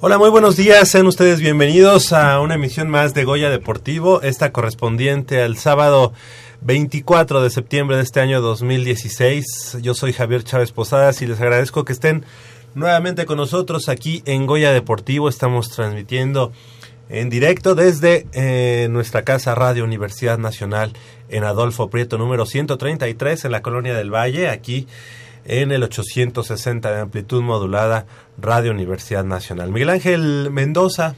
Hola, muy buenos días. Sean ustedes bienvenidos a una emisión más de Goya Deportivo, esta correspondiente al sábado 24 de septiembre de este año 2016. Yo soy Javier Chávez Posadas y les agradezco que estén nuevamente con nosotros aquí en Goya Deportivo. Estamos transmitiendo en directo desde eh, nuestra casa Radio Universidad Nacional en Adolfo Prieto número 133 en la Colonia del Valle, aquí en el 860 de amplitud modulada Radio Universidad Nacional. Miguel Ángel Mendoza,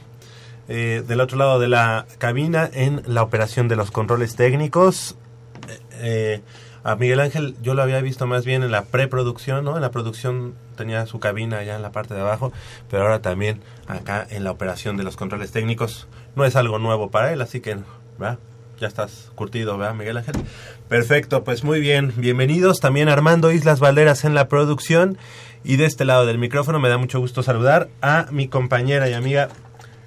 eh, del otro lado de la cabina en la operación de los controles técnicos. Eh, a Miguel Ángel yo lo había visto más bien en la preproducción, ¿no? En la producción tenía su cabina allá en la parte de abajo, pero ahora también acá en la operación de los controles técnicos. No es algo nuevo para él, así que, ¿verdad? Ya estás curtido, ¿verdad, Miguel Ángel? Perfecto, pues muy bien. Bienvenidos también Armando Islas Valderas en la producción. Y de este lado del micrófono me da mucho gusto saludar a mi compañera y amiga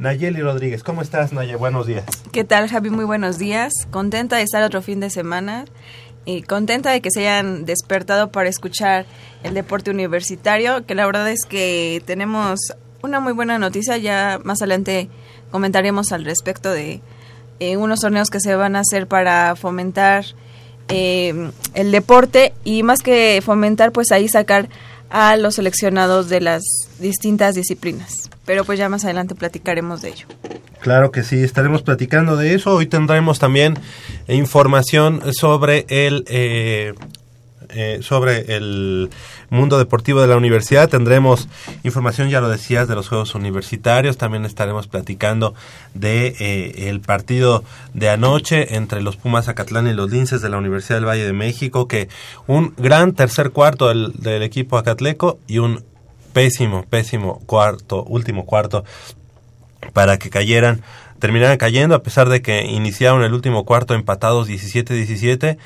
Nayeli Rodríguez. ¿Cómo estás, Nayeli? Buenos días. ¿Qué tal, Javi? Muy buenos días. Contenta de estar otro fin de semana y contenta de que se hayan despertado para escuchar el deporte universitario, que la verdad es que tenemos una muy buena noticia. Ya más adelante comentaremos al respecto de eh, unos torneos que se van a hacer para fomentar eh, el deporte y más que fomentar, pues ahí sacar a los seleccionados de las distintas disciplinas. Pero pues ya más adelante platicaremos de ello. Claro que sí, estaremos platicando de eso. Hoy tendremos también información sobre el eh, eh, sobre el mundo deportivo de la universidad. Tendremos información, ya lo decías, de los Juegos Universitarios. También estaremos platicando de eh, el partido de anoche entre los Pumas Acatlán y los Linces de la Universidad del Valle de México, que un gran tercer cuarto del, del equipo acatleco y un pésimo, pésimo cuarto, último cuarto para que cayeran terminaran cayendo a pesar de que iniciaron el último cuarto empatados 17-17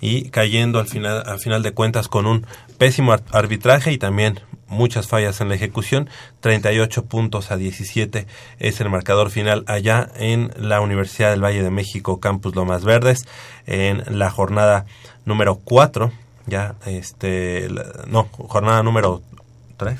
y cayendo al final, al final de cuentas con un pésimo arbitraje y también muchas fallas en la ejecución. 38 puntos a 17 es el marcador final allá en la Universidad del Valle de México, Campus Lomas Verdes, en la jornada número 4, ya, este, no, jornada número 3.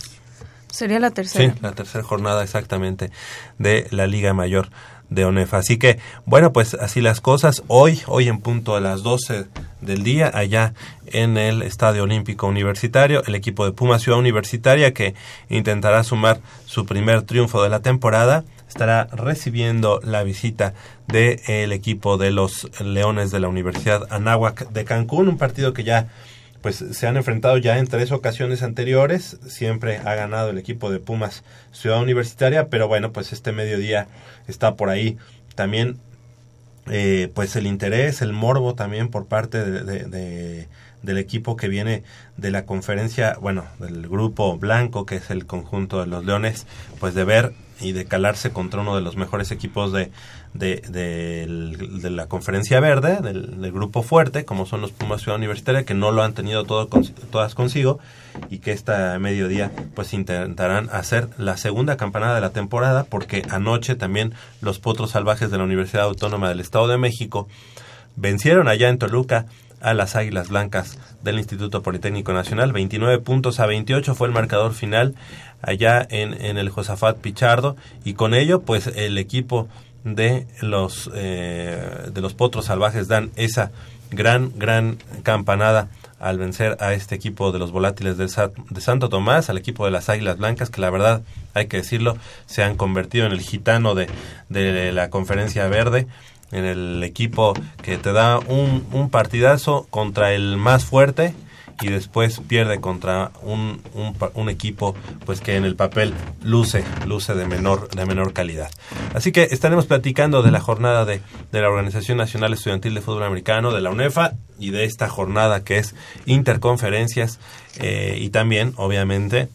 Sería la tercera. Sí, la tercera jornada exactamente de la Liga Mayor de ONEFA. Así que, bueno, pues así las cosas. Hoy, hoy en punto a las 12 del día, allá en el Estadio Olímpico Universitario, el equipo de Puma Ciudad Universitaria, que intentará sumar su primer triunfo de la temporada, estará recibiendo la visita del el equipo de los Leones de la Universidad Anáhuac de Cancún, un partido que ya pues se han enfrentado ya en tres ocasiones anteriores, siempre ha ganado el equipo de Pumas Ciudad Universitaria, pero bueno, pues este mediodía está por ahí. También eh, pues el interés, el morbo también por parte de, del equipo que viene de la conferencia, bueno, del grupo blanco, que es el conjunto de los Leones, pues de ver y de calarse contra uno de los mejores equipos de, de, la conferencia verde, del, grupo fuerte, como son los Pumas Ciudad Universitaria, que no lo han tenido todo, todas consigo y que esta mediodía pues intentarán hacer la segunda campanada de la temporada porque anoche también los Potros Salvajes de la Universidad Autónoma del Estado de México vencieron allá en Toluca a las Águilas Blancas del Instituto Politécnico Nacional. 29 puntos a 28 fue el marcador final allá en, en el Josafat Pichardo y con ello pues el equipo de los eh, de los potros salvajes dan esa gran gran campanada al vencer a este equipo de los volátiles de, de Santo Tomás, al equipo de las Águilas Blancas, que la verdad, hay que decirlo, se han convertido en el gitano de, de la conferencia verde, en el equipo que te da un, un partidazo contra el más fuerte y después pierde contra un, un, equipo pues que en el papel luce luce de menor de menor calidad. Así que estaremos platicando de la jornada de, de la Organización Nacional Estudiantil de Fútbol Americano de la UNEFA y de esta jornada que es interconferencias eh, y también obviamente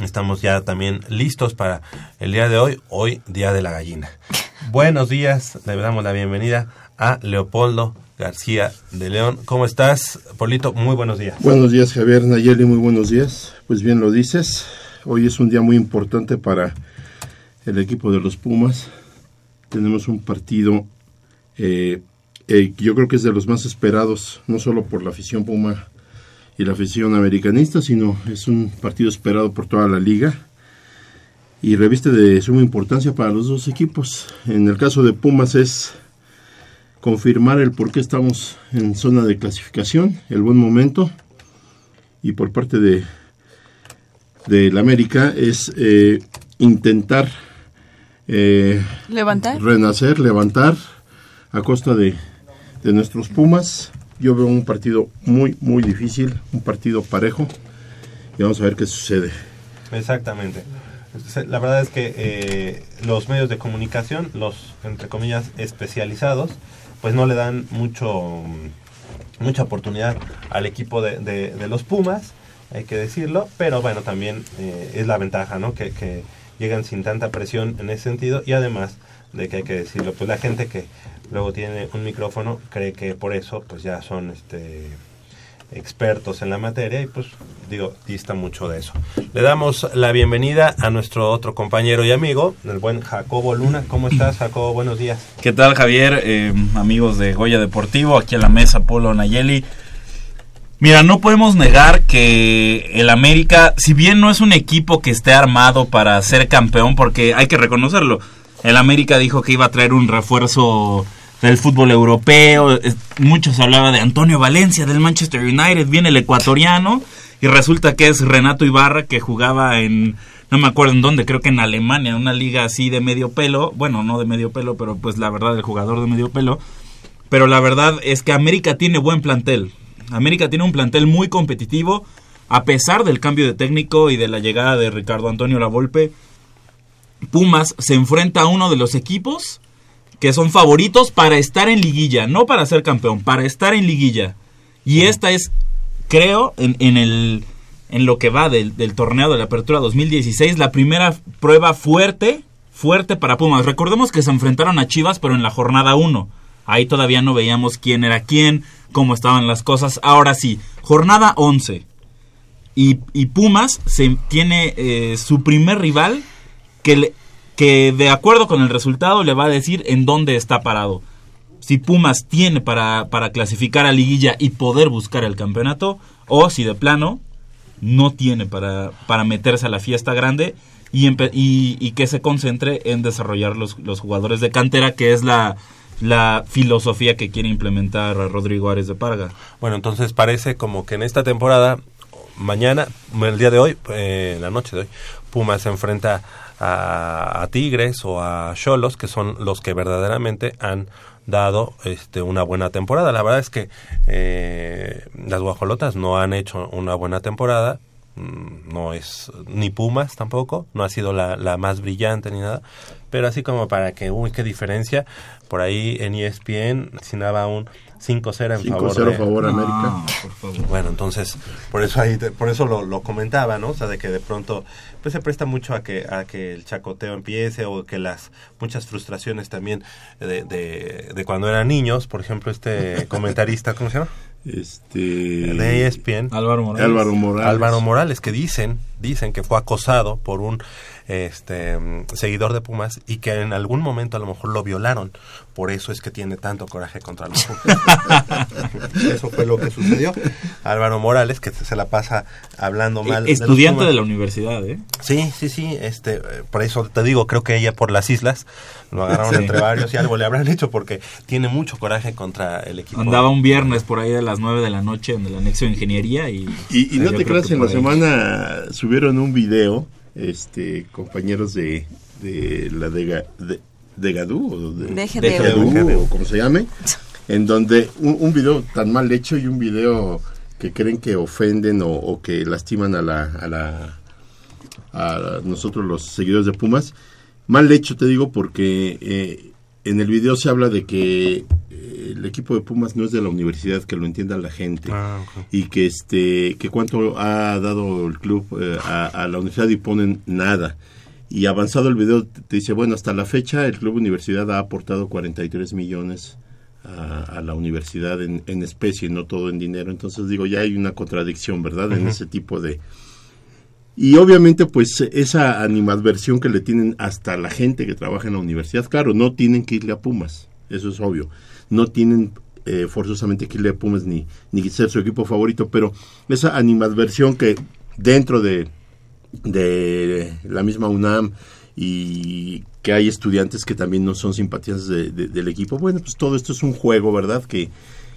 estamos ya también listos para el día de hoy hoy día de la gallina. Buenos días le damos la bienvenida a Leopoldo García de León. ¿Cómo estás, Polito? Muy buenos días. Buenos días, Javier Nayeli, muy buenos días. Pues bien lo dices, hoy es un día muy importante para el equipo de los Pumas. Tenemos un partido eh, eh, yo creo que es de los más esperados, no solo por la afición Puma y la afición americanista, sino es un partido esperado por toda la liga. y reviste de suma importancia para los dos equipos. En el caso de Pumas es confirmar el por qué estamos en zona de clasificación, el buen momento, y por parte de del América es eh, intentar eh, levantar, renacer, levantar a costa de, de nuestros Pumas. Yo veo un partido muy, muy difícil, un partido parejo, y vamos a ver qué sucede. Exactamente. La verdad es que eh, los medios de comunicación, los entre comillas especializados, pues no le dan mucho mucha oportunidad al equipo de, los Pumas, hay que decirlo, pero bueno, también eh, es la ventaja, ¿no? Que, que llegan sin tanta presión en ese sentido y además de que hay que decirlo, pues la gente que luego tiene un micrófono cree que por eso pues ya son este expertos en la materia y pues digo, dista mucho de eso. Le damos la bienvenida a nuestro otro compañero y amigo, el buen Jacobo Luna. ¿Cómo estás, Jacobo? Buenos días. ¿Qué tal, Javier? Eh, amigos de Goya Deportivo, aquí en la mesa, Polo Nayeli. Mira, no podemos negar que el América, si bien no es un equipo que esté armado para ser campeón, porque hay que reconocerlo, el América dijo que iba a traer un refuerzo del fútbol europeo. Muchos hablaban de Antonio Valencia del Manchester United, viene el ecuatoriano y resulta que es Renato Ibarra que jugaba en no me acuerdo en dónde, creo que en Alemania, una liga así de medio pelo, bueno, no de medio pelo, pero pues la verdad el jugador de medio pelo, pero la verdad es que América tiene buen plantel. América tiene un plantel muy competitivo a pesar del cambio de técnico y de la llegada de Ricardo Antonio Lavolpe. Pumas se enfrenta a uno de los equipos que son favoritos para estar en liguilla, no para ser campeón, para estar en liguilla. Y esta es, creo, en, en, el, en lo que va del, del, torneo de la Apertura 2016, la primera prueba fuerte, fuerte para Pumas. Recordemos que se enfrentaron a Chivas, pero en la jornada 1. Ahí todavía no veíamos quién era quién, cómo estaban las cosas. Ahora sí, jornada 11. Y, y Pumas se, tiene eh, su primer rival que le, que de acuerdo con el resultado le va a decir en dónde está parado. Si Pumas tiene para, para clasificar a liguilla y poder buscar el campeonato, o si de plano no tiene para, para meterse a la fiesta grande y, y, que se concentre en desarrollar los, los, jugadores de cantera, que es la, la filosofía que quiere implementar Rodrigo Ares de Parga. Bueno, entonces parece como que en esta temporada, mañana, el día de hoy, eh, la noche de hoy, Pumas se enfrenta a, a Tigres o a Cholos, que son los que verdaderamente han dado este, una buena temporada. La verdad es que eh, las guajolotas no han hecho una buena temporada, mm, no es ni Pumas tampoco, no ha sido la, la, más brillante ni nada, pero así como para que, uy, qué diferencia, por ahí en ESPN asignaba un 5-0 en 5 favor de favor América. No, por favor. Bueno, entonces, por eso ahí, por eso lo, lo, comentaba, ¿no? O sea, de que de pronto, pues se presta mucho a que, a que el chacoteo empiece o que las muchas frustraciones también de, de, de cuando eran niños, por ejemplo, este comentarista, ¿cómo se llama? Este de ESPN. Álvaro Morales. Álvaro Morales. Álvaro Morales, que dicen, dicen que fue acosado por un este seguidor de Pumas y que en algún momento a lo mejor lo violaron. Por eso es que tiene tanto coraje contra los Pumas. eso fue lo que sucedió. Álvaro Morales, que se la pasa hablando mal. Estudiante de, de, la universidad, ¿eh? Sí, sí, sí. Este, por eso te digo, creo que ella por las islas lo agarraron sí. entre varios y algo le habrán hecho porque tiene mucho coraje contra el equipo. Andaba un viernes por ahí de las 9 de la noche en el anexo de ingeniería y... Y, y no te creas, en la ahí. semana subieron un video este compañeros de, de la de, de, de Gadú o de, de o como se llame en donde un, un, video tan mal hecho y un video que creen que ofenden o, o que lastiman a la, a la a nosotros los seguidores de Pumas mal hecho te digo porque eh, en el video se habla de que eh, el equipo de Pumas no es de la universidad, que lo entienda la gente ah, okay. y que este que cuánto ha dado el club eh, a, a, la universidad y ponen nada. Y avanzado el video te dice, bueno, hasta la fecha el club universidad ha aportado 43 millones a, a la universidad en, en, especie, no todo en dinero. Entonces digo, ya hay una contradicción, ¿verdad? Uh -huh. En ese tipo de... Y obviamente pues esa animadversión que le tienen hasta la gente que trabaja en la universidad, claro, no tienen que irle a Pumas, eso es obvio no tienen eh, forzosamente que irle a Pumas ni, ni ser su equipo favorito, pero esa animadversión que dentro de de la misma UNAM y que hay estudiantes que también no son simpatizantes de- de- del equipo. Bueno, pues todo esto es un juego, ¿verdad? Que,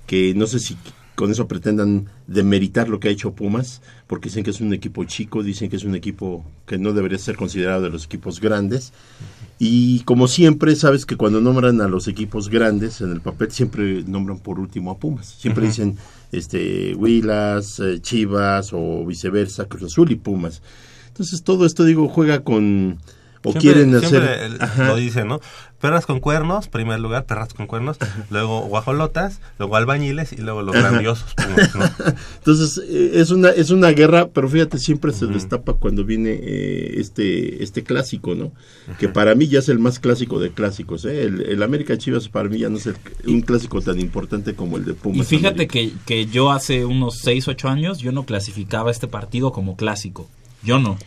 que no sé si con eso pretendan demeritar lo que ha hecho Pumas, porque dicen que es un equipo chico, dicen que es un equipo que no debería ser considerado de los equipos grandes. Y como siempre, sabes que cuando nombran a los equipos grandes en el papel, siempre nombran por último a Pumas. Siempre dicen este Huilas, eh, Chivas o viceversa, Cruz Azul y Pumas. Entonces todo esto, digo, juega con... O Siempre- quieren hacer... el- lo dicen, ¿no? Perras con cuernos, primer lugar, perras con cuernos, luego guajolotas, luego albañiles y luego los Ajá. grandiosos. Entonces eh, es una es una guerra, pero fíjate siempre se destapa cuando viene eh, este este clásico, ¿no? Que para mí ya es el más clásico de clásicos, ¿eh? El, el América Chivas para mí ya no es el- un clásico tan importante como el de Pumas. Y fíjate que, que yo hace unos 6, 8 años yo no clasificaba este partido como clásico. Yo no.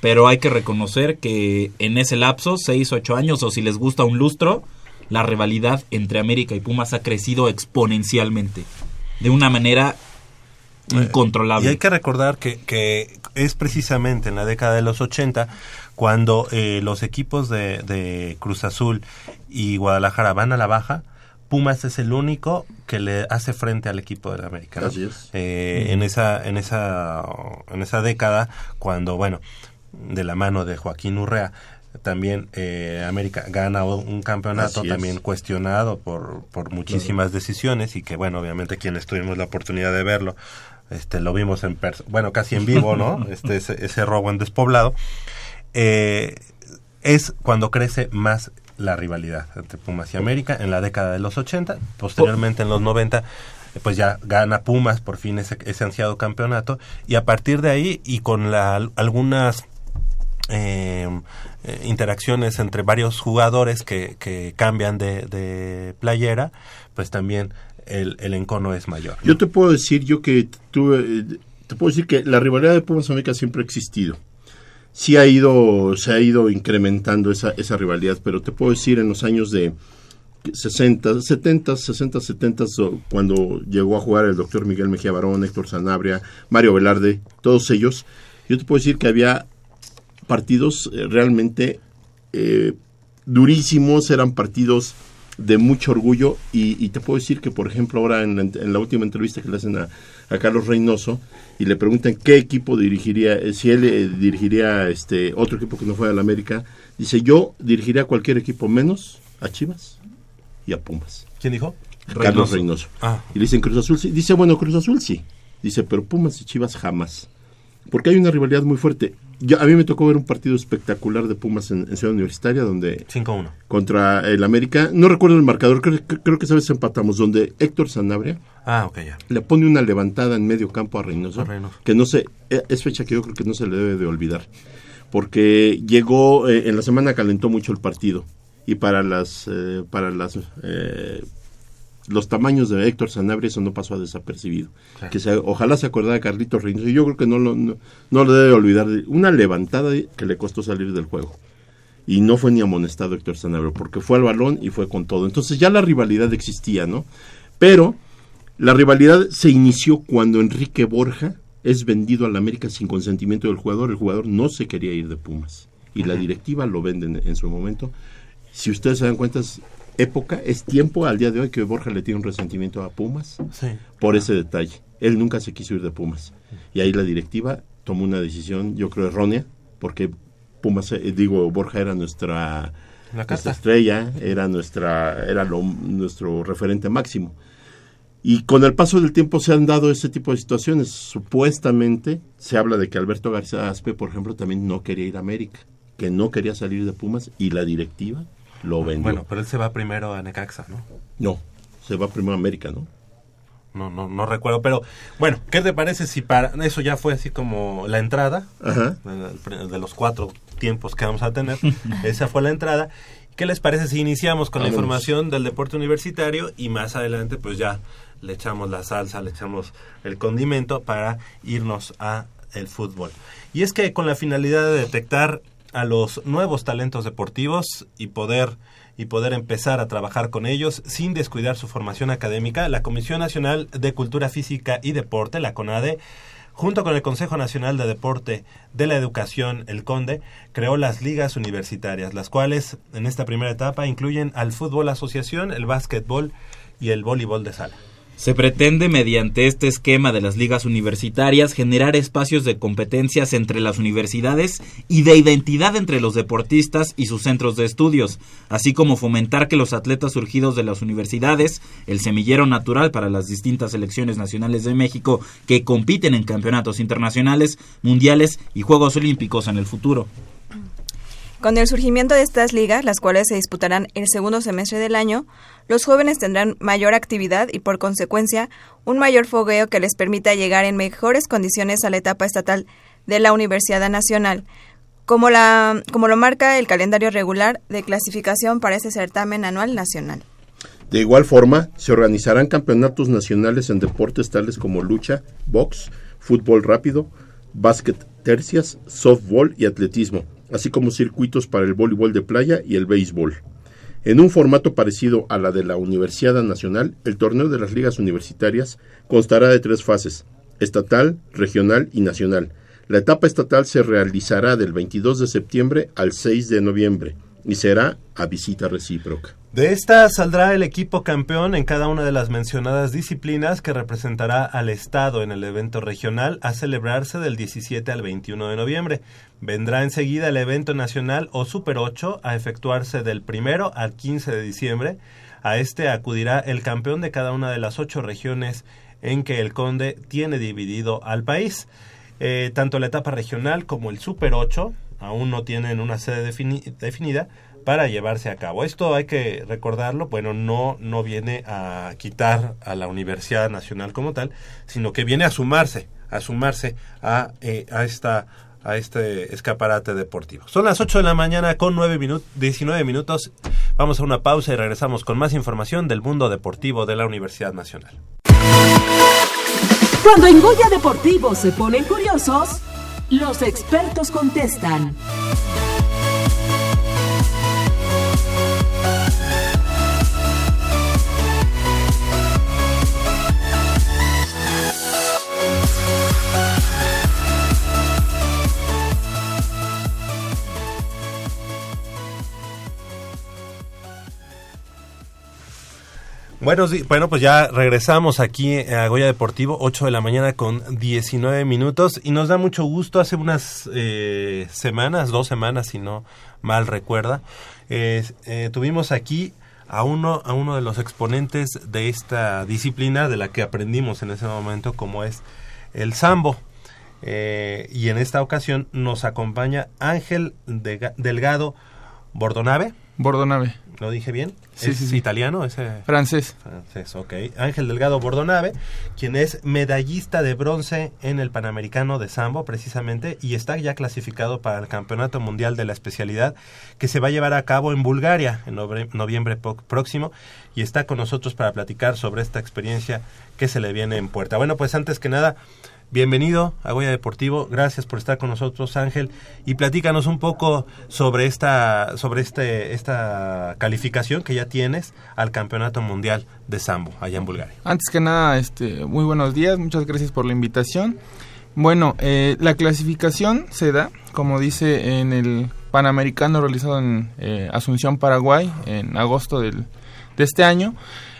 Pero hay que reconocer que en ese lapso, 6, 8 años, o si les gusta un lustro, la rivalidad entre América y Pumas ha crecido exponencialmente. De una manera incontrolable. Y hay que recordar que, que es precisamente en la década de los 80 cuando eh, los equipos de, de Cruz Azul y Guadalajara van a la baja, Pumas es el único que le hace frente al equipo de la América. ¿no? Así es. Eh, en esa en esa en esa década cuando bueno de la mano de Joaquín Urrea también eh, América gana un campeonato también cuestionado por, por muchísimas decisiones y que bueno obviamente quienes tuvimos la oportunidad de verlo este lo vimos en bueno casi en vivo no este ese, ese robo en despoblado eh, es cuando crece más la rivalidad entre Pumas y América en la década de los 80, posteriormente en los 90 eh, pues ya gana Pumas por fin ese, ese ansiado campeonato y a partir de ahí y con la, algunas eh, eh, interacciones entre varios jugadores que, cambian de, de playera, pues también el, el encono es mayor. Yo te puedo decir, yo que tuve, te puedo decir que la rivalidad de Pumas América siempre ha existido. Sí ha ido, se ha ido incrementando esa, esa rivalidad, pero te puedo decir en los años de 60, 70, 60, 70, so- cuando llegó a jugar el doctor Miguel Mejía Barón, Héctor Sanabria, Mario Velarde, todos ellos, yo te puedo decir que había partidos eh, realmente eh, durísimos, eran partidos de mucho orgullo y, y te puedo decir que, por ejemplo, ahora en la, en la última entrevista que le hacen a, a Carlos Reynoso y le preguntan qué equipo dirigiría, eh, si él eh, dirigiría este otro equipo que no fuera el América, dice yo dirigiría a cualquier equipo menos a Chivas y a Pumas. ¿Quién dijo? Carlos Reynoso. Reynoso. Ah. Y le dicen Cruz Azul, sí. Dice, bueno, Cruz Azul sí. Dice, pero Pumas y Chivas jamás. Porque hay una rivalidad muy fuerte. Yo, a mí me tocó ver un partido espectacular de Pumas en, en Ciudad Universitaria, donde 5-1. contra el América, no recuerdo el marcador, creo, creo- creo que esa vez empatamos, donde Héctor Sanabria Ah, ok, ya. le pone una levantada en medio campo a Reynoso, A Reynoso. que no se, eh, es fecha que yo creo que no se le debe de olvidar, porque llegó, eh, en la semana calentó mucho el partido, y para las, eh, para las, eh, los tamaños de Héctor Sanabria eso no pasó a desapercibido. Claro. Que se, ojalá se acordara de Carlitos Reynoso, yo creo que no lo, no, no lo debe olvidar, una levantada que le costó salir del juego y no fue ni amonestado Héctor Sanabria, porque fue al balón y fue con todo. Entonces ya la rivalidad existía, ¿no? Pero la rivalidad se inició cuando Enrique Borja es vendido al América sin consentimiento del jugador. El jugador no se quería ir de Pumas y la directiva lo venden en, su momento. Si ustedes se dan cuenta, época, es tiempo al día de hoy que Borja le tiene un resentimiento a Pumas Sí. por ese detalle. Él nunca se quiso ir de Pumas. Y ahí la directiva tomó una decisión, yo creo, errónea, porque Pumas, eh, digo, Borja era nuestra, nuestra estrella, era nuestra, era lo- nuestro referente máximo. Y con el paso del tiempo se han dado ese tipo de situaciones. Supuestamente se habla de que Alberto García Aspe, por ejemplo, también no quería ir a América, que no quería salir de Pumas y la directiva lo vendió. Bueno, pero él se va primero a Necaxa, ¿no? No, se va primero a América, ¿no? No, no, no recuerdo, pero bueno, ¿qué te parece si para eso ya fue así como la entrada Ajá. de, de los cuatro tiempos que vamos a tener? Esa fue la entrada. ¿Qué les parece si iniciamos con la información del deporte universitario y más adelante pues ya le echamos la salsa, le echamos el condimento para irnos a el fútbol? Y es que con la finalidad de detectar a los nuevos talentos deportivos y poder y poder empezar a trabajar con ellos sin descuidar su formación académica, la Comisión Nacional de Cultura Física y Deporte, la CONADE, junto con el Consejo Nacional de Deporte de la Educación, el CONDE, creó las ligas universitarias, las cuales en esta primera etapa incluyen al fútbol asociación, el básquetbol y el voleibol de sala. Se pretende, mediante este esquema de las ligas universitarias, generar espacios de competencias entre las universidades y de identidad entre los deportistas y sus centros de estudios, así como fomentar que los atletas surgidos de las universidades, el semillero natural para las distintas selecciones nacionales de México que compiten en campeonatos internacionales, mundiales y Juegos Olímpicos en el futuro. Con el surgimiento de estas ligas, las cuales se disputarán el segundo semestre del año, los jóvenes tendrán mayor actividad y, por consecuencia, un mayor fogueo que les permita llegar en mejores condiciones a la etapa estatal de la Universidad Nacional, como, la, como lo marca el calendario regular de clasificación para ese certamen anual nacional. De igual forma, se organizarán campeonatos nacionales en deportes tales como lucha, box, fútbol rápido, básquet tercias, softball y atletismo, así como circuitos para el voleibol de playa y el béisbol. En un formato parecido a la de la Universidad Nacional, el torneo de las ligas universitarias constará de tres fases, estatal, regional y nacional. La etapa estatal se realizará del 22 de septiembre al 6 de noviembre y será a visita recíproca. De esta saldrá el equipo campeón en cada una de las mencionadas disciplinas que representará al Estado en el evento regional a celebrarse del 17 al 21 de noviembre. Vendrá enseguida el evento nacional o Super 8 a efectuarse del 1 al 15 de diciembre. A este acudirá el campeón de cada una de las ocho regiones en que el Conde tiene dividido al país. Eh, tanto la etapa regional como el Super 8 aún no tienen una sede definida para llevarse a cabo. Esto hay que recordarlo, bueno, no, no viene a quitar a la Universidad Nacional como tal, sino que viene a sumarse, a sumarse a, eh, a esta a este escaparate deportivo. Son las 8 de la mañana con 9 minutos, 19 minutos. Vamos a una pausa y regresamos con más información del mundo deportivo de la Universidad Nacional. Cuando en Goya Deportivo se ponen curiosos, los expertos contestan. Bueno, bueno, pues ya regresamos aquí a Goya Deportivo, 8 de la mañana con 19 minutos y nos da mucho gusto. Hace unas eh, semanas, dos semanas si no mal recuerda, eh, tuvimos aquí a uno, a uno de los exponentes de esta disciplina de la que aprendimos en ese momento como es el sambo. Eh, y en esta ocasión nos acompaña Ángel Delgado Bordonave. Bordonave. ¿Lo dije bien? Sí, ¿Es sí, sí. italiano? Ese... Francés. Francés, ok. Ángel Delgado Bordonave, quien es medallista de bronce en el Panamericano de Sambo, precisamente, y está ya clasificado para el Campeonato Mundial de la especialidad que se va a llevar a cabo en Bulgaria en noviembre próximo, y está con nosotros para platicar sobre esta experiencia que se le viene en puerta. Bueno, pues antes que nada, Bienvenido a Goya Deportivo, gracias por estar con nosotros Ángel y platícanos un poco sobre esta sobre este esta calificación que ya tienes al Campeonato Mundial de Sambo allá en Bulgaria. Antes que nada, este, muy buenos días, muchas gracias por la invitación. Bueno, eh, la clasificación se da, como dice, en el Panamericano realizado en eh, Asunción, Paraguay, en agosto del, de este año.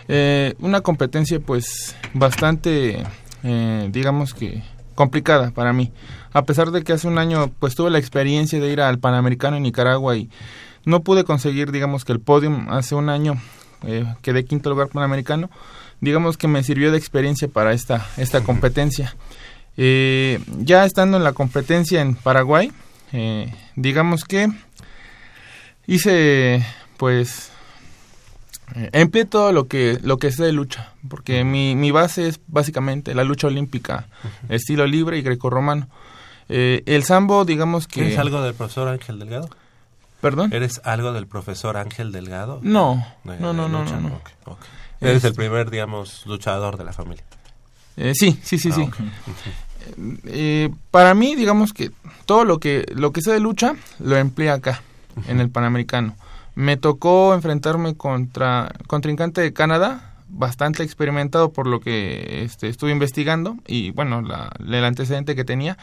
Eh, una competencia pues bastante eh, digamos que complicada para mí. A pesar de que hace un año pues tuve la experiencia de ir al Panamericano en Nicaragua y no pude conseguir digamos que el podium hace un año eh, quedé quinto lugar panamericano digamos que me sirvió de experiencia para esta esta competencia eh, ya estando en la competencia en Paraguay eh, digamos que hice pues empleé todo lo que lo que sé de lucha, porque mi, mi base es básicamente la lucha olímpica, estilo libre y grecorromano. Eh, el sambo, digamos que... ¿Eres algo del profesor Ángel Delgado? ¿Perdón? ¿Eres algo del profesor Ángel Delgado? No, De- no, de no, no, no. Eres Es- el primer, digamos, luchador de la familia. Eh, sí, sí, sí, Ah, sí. ok. Eh, para mí, digamos que todo lo que lo que sé de lucha lo empleé acá, en el Panamericano. Me tocó enfrentarme contra contrincante de Canadá, bastante experimentado por lo que este, estuve investigando y bueno, la, el antecedente que tenía.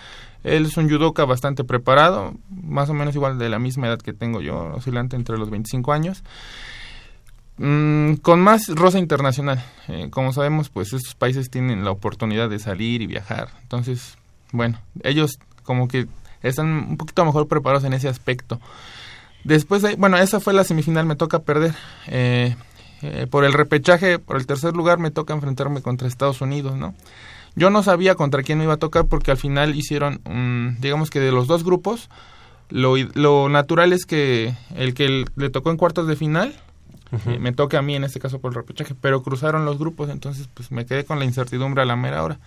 Él es un judoka bastante preparado, más o menos igual de la misma edad que tengo yo, oscilante entre los 25 años. Mm, con más rosa internacional. Eh, como sabemos, pues estos países tienen la oportunidad de salir y viajar. Entonces, bueno, ellos como que están un poquito mejor preparados en ese aspecto. Después de, bueno, esa fue la semifinal, me toca perder. Eh, eh, por el repechaje, por el tercer lugar, me toca enfrentarme contra Estados Unidos, ¿no? Yo no sabía contra quién me iba a tocar porque al final hicieron, digamos que de los dos grupos, lo, lo natural es que el que le tocó en cuartos de final eh, me toque a mí en este caso por el repechaje, pero cruzaron los grupos, entonces pues me quedé con la incertidumbre a la mera hora.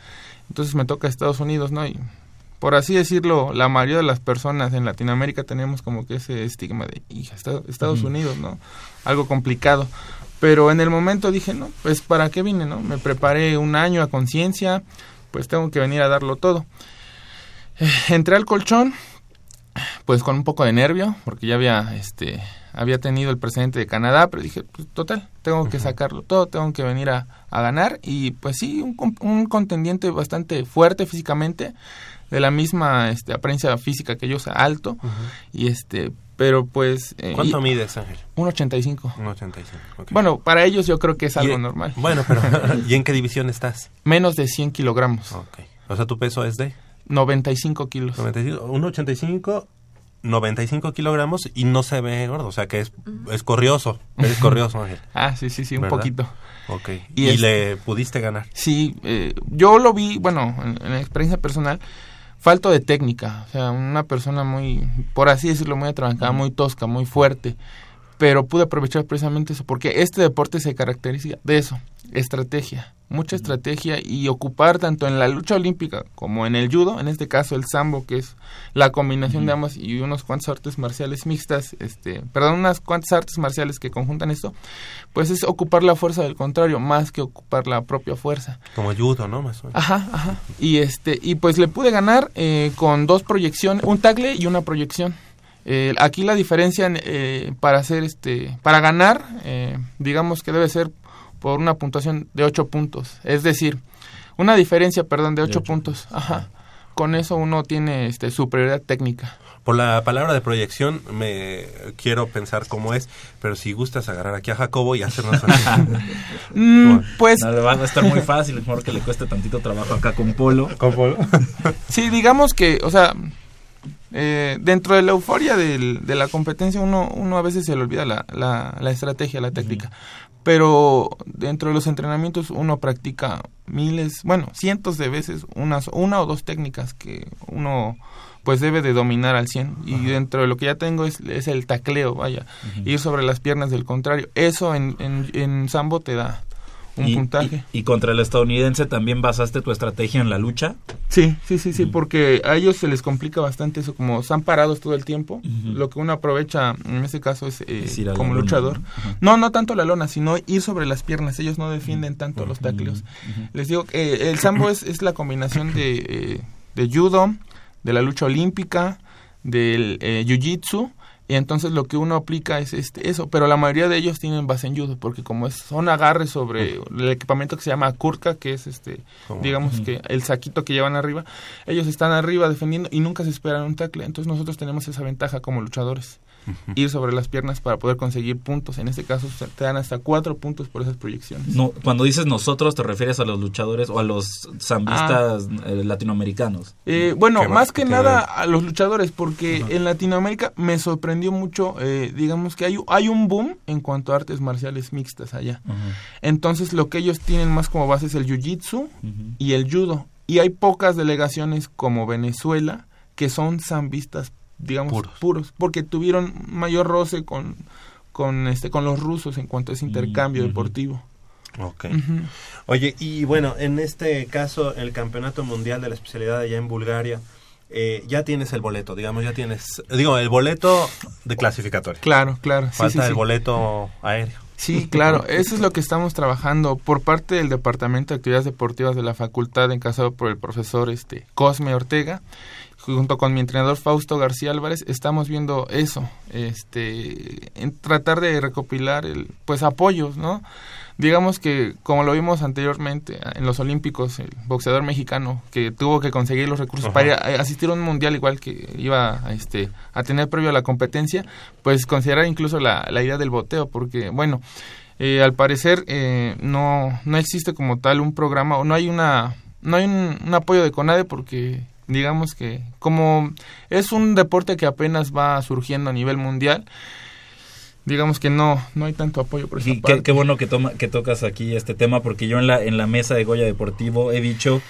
Entonces me toca a Estados Unidos, ¿no? Y por así decirlo, la mayoría de las personas en Latinoamérica tenemos como que ese estigma de, hija, Estados Unidos, ¿no? Algo complicado. Pero en el momento dije, no, pues para qué vine, ¿no? Me preparé un año a conciencia, pues tengo que venir a darlo todo. Eh, entré al colchón, pues con un poco de nervio, porque ya había, este, había tenido el presidente de Canadá, pero dije, pues total, tengo que sacarlo todo, tengo que venir a, ganar y pues sí, un, un, contendiente bastante fuerte físicamente, de la misma este, apariencia física que yo, o sea, alto, y este, pero pues... Eh, ¿Cuánto mides, Ángel? 1.85. 1.85, Bueno, para ellos yo creo que es algo normal. Bueno, pero ¿y en qué división estás? Menos de 100 kilogramos. Ok. O sea, tu peso es de... 95 kilos. 95, 1.85 95 kilogramos y no se ve gordo, o sea que es, es corrioso, es corrioso Ángel. ah, sí, sí, sí, un poquito. Ok, y, le pudiste ganar. Sí, eh, yo lo vi, bueno, en, la experiencia personal, falto de técnica, o sea, una persona muy, por así decirlo, muy atrabancada, muy tosca, muy fuerte, pero pude aprovechar precisamente eso, porque este deporte se caracteriza de eso, estrategia mucha estrategia y ocupar tanto en la lucha olímpica como en el judo, en este caso el sambo, que es la combinación de ambas y unos cuantos artes marciales mixtas, este, perdón, unas cuantas artes marciales que conjuntan esto, pues es ocupar la fuerza del contrario más que ocupar la propia fuerza. Como judo, ¿no? Más Ajá, ajá. Y este y pues le pude ganar eh, con dos proyecciones, un tackle y una proyección. Eh, aquí la diferencia eh, para hacer este para ganar digamos que debe ser por una puntuación de 8 puntos. Es decir, una diferencia, perdón, de 8 puntos. Ajá. Con eso uno tiene este, superioridad técnica. Por la palabra de proyección me quiero pensar cómo es, pero si gustas agarrar aquí a Jacobo y hacernos mm, pues no, va a estar muy fácil, mejor que le cueste tantito trabajo acá con Polo. Con Polo. sí, digamos que, o sea, eh, dentro de la euforia del, de la competencia uno, uno a veces se le olvida la, la, estrategia, la técnica. Pero dentro de los entrenamientos uno practica miles, bueno, cientos de veces unas una o dos técnicas que uno pues debe de dominar al 100 y dentro de lo que ya tengo es, es el tacleo, vaya, ir sobre las piernas del contrario. Eso en, en, en sambo te da un puntaje. Y, contra el estadounidense también basaste tu estrategia en la lucha? Sí, sí, sí, sí, porque a ellos se les complica bastante eso, como están parados todo el tiempo, lo que uno aprovecha en este caso es, eh, como luchador. No, no tanto la lona, sino ir sobre las piernas, ellos no defienden tanto los tacleos. Les digo que eh, el sambo es, es la combinación de, eh, de judo, de la lucha olímpica, del jiu-jitsu, y entonces lo que uno aplica es este, eso, pero la mayoría de ellos tienen base en judo, porque como es, son agarres sobre el equipamiento que se llama kurka, que es este, digamos que el saquito que llevan arriba, ellos están arriba defendiendo y nunca se esperan un tackle, entonces nosotros tenemos esa ventaja como luchadores ir sobre las piernas para poder conseguir puntos. En este caso te dan hasta cuatro puntos por esas proyecciones. No, cuando dices nosotros, ¿te refieres a los luchadores o a los zambistas ah. eh, latinoamericanos? Eh, bueno, más que nada a los luchadores, porque en Latinoamérica me sorprendió mucho, eh, digamos que hay, hay un boom en cuanto a artes marciales mixtas allá. Entonces lo que ellos tienen más como base es el jiu-jitsu y el judo. Y hay pocas delegaciones como Venezuela que son zambistas digamos, puros. porque tuvieron mayor roce con, con, este, con los rusos en cuanto a ese intercambio deportivo. Ok. Oye, y bueno, en este caso, el Campeonato Mundial de la Especialidad allá en Bulgaria, eh, ya tienes el boleto, digamos, ya tienes, digo, el boleto de clasificatoria. Claro, claro. Falta el boleto aéreo. Sí, claro, eso es lo que estamos trabajando por parte del Departamento de Actividades Deportivas de la Facultad, encasado por el profesor este Cosme Ortega junto con mi entrenador Fausto García Álvarez estamos viendo eso, este, en tratar de recopilar el, pues apoyos, ¿no? Digamos que como lo vimos anteriormente en los Olímpicos, el boxeador mexicano que tuvo que conseguir los recursos para asistir a un mundial igual que iba a, este, a tener previo a la competencia, pues considerar incluso la, la idea del boteo, porque bueno, eh, al parecer eh, no, no existe como tal un programa o no hay una no hay un, apoyo de CONADE porque digamos que como es un deporte que apenas va surgiendo a nivel mundial digamos que no no hay tanto apoyo por esa parte. Qué, bueno que toma que tocas aquí este tema porque yo en la en la mesa de Goya Deportivo he dicho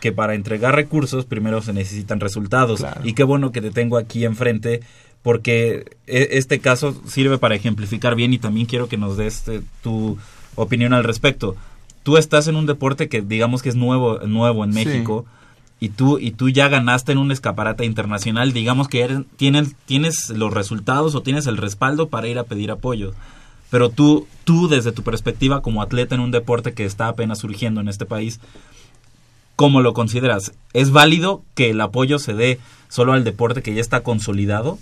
que para entregar recursos primero se necesitan resultados y qué bueno que te tengo aquí enfrente porque e, este caso sirve para ejemplificar bien y también quiero que nos des eh, tu opinión al respecto. Tú estás en un deporte que digamos que es nuevo, nuevo en México y tú y tú ya ganaste en un escaparate internacional, digamos que eres, tienes, tienes los resultados o tienes el respaldo para ir a pedir apoyo. Pero tú, tú desde tu perspectiva como atleta en un deporte que está apenas surgiendo en este país, ¿cómo lo consideras? ¿Es válido que el apoyo se dé solo al deporte que ya está consolidado?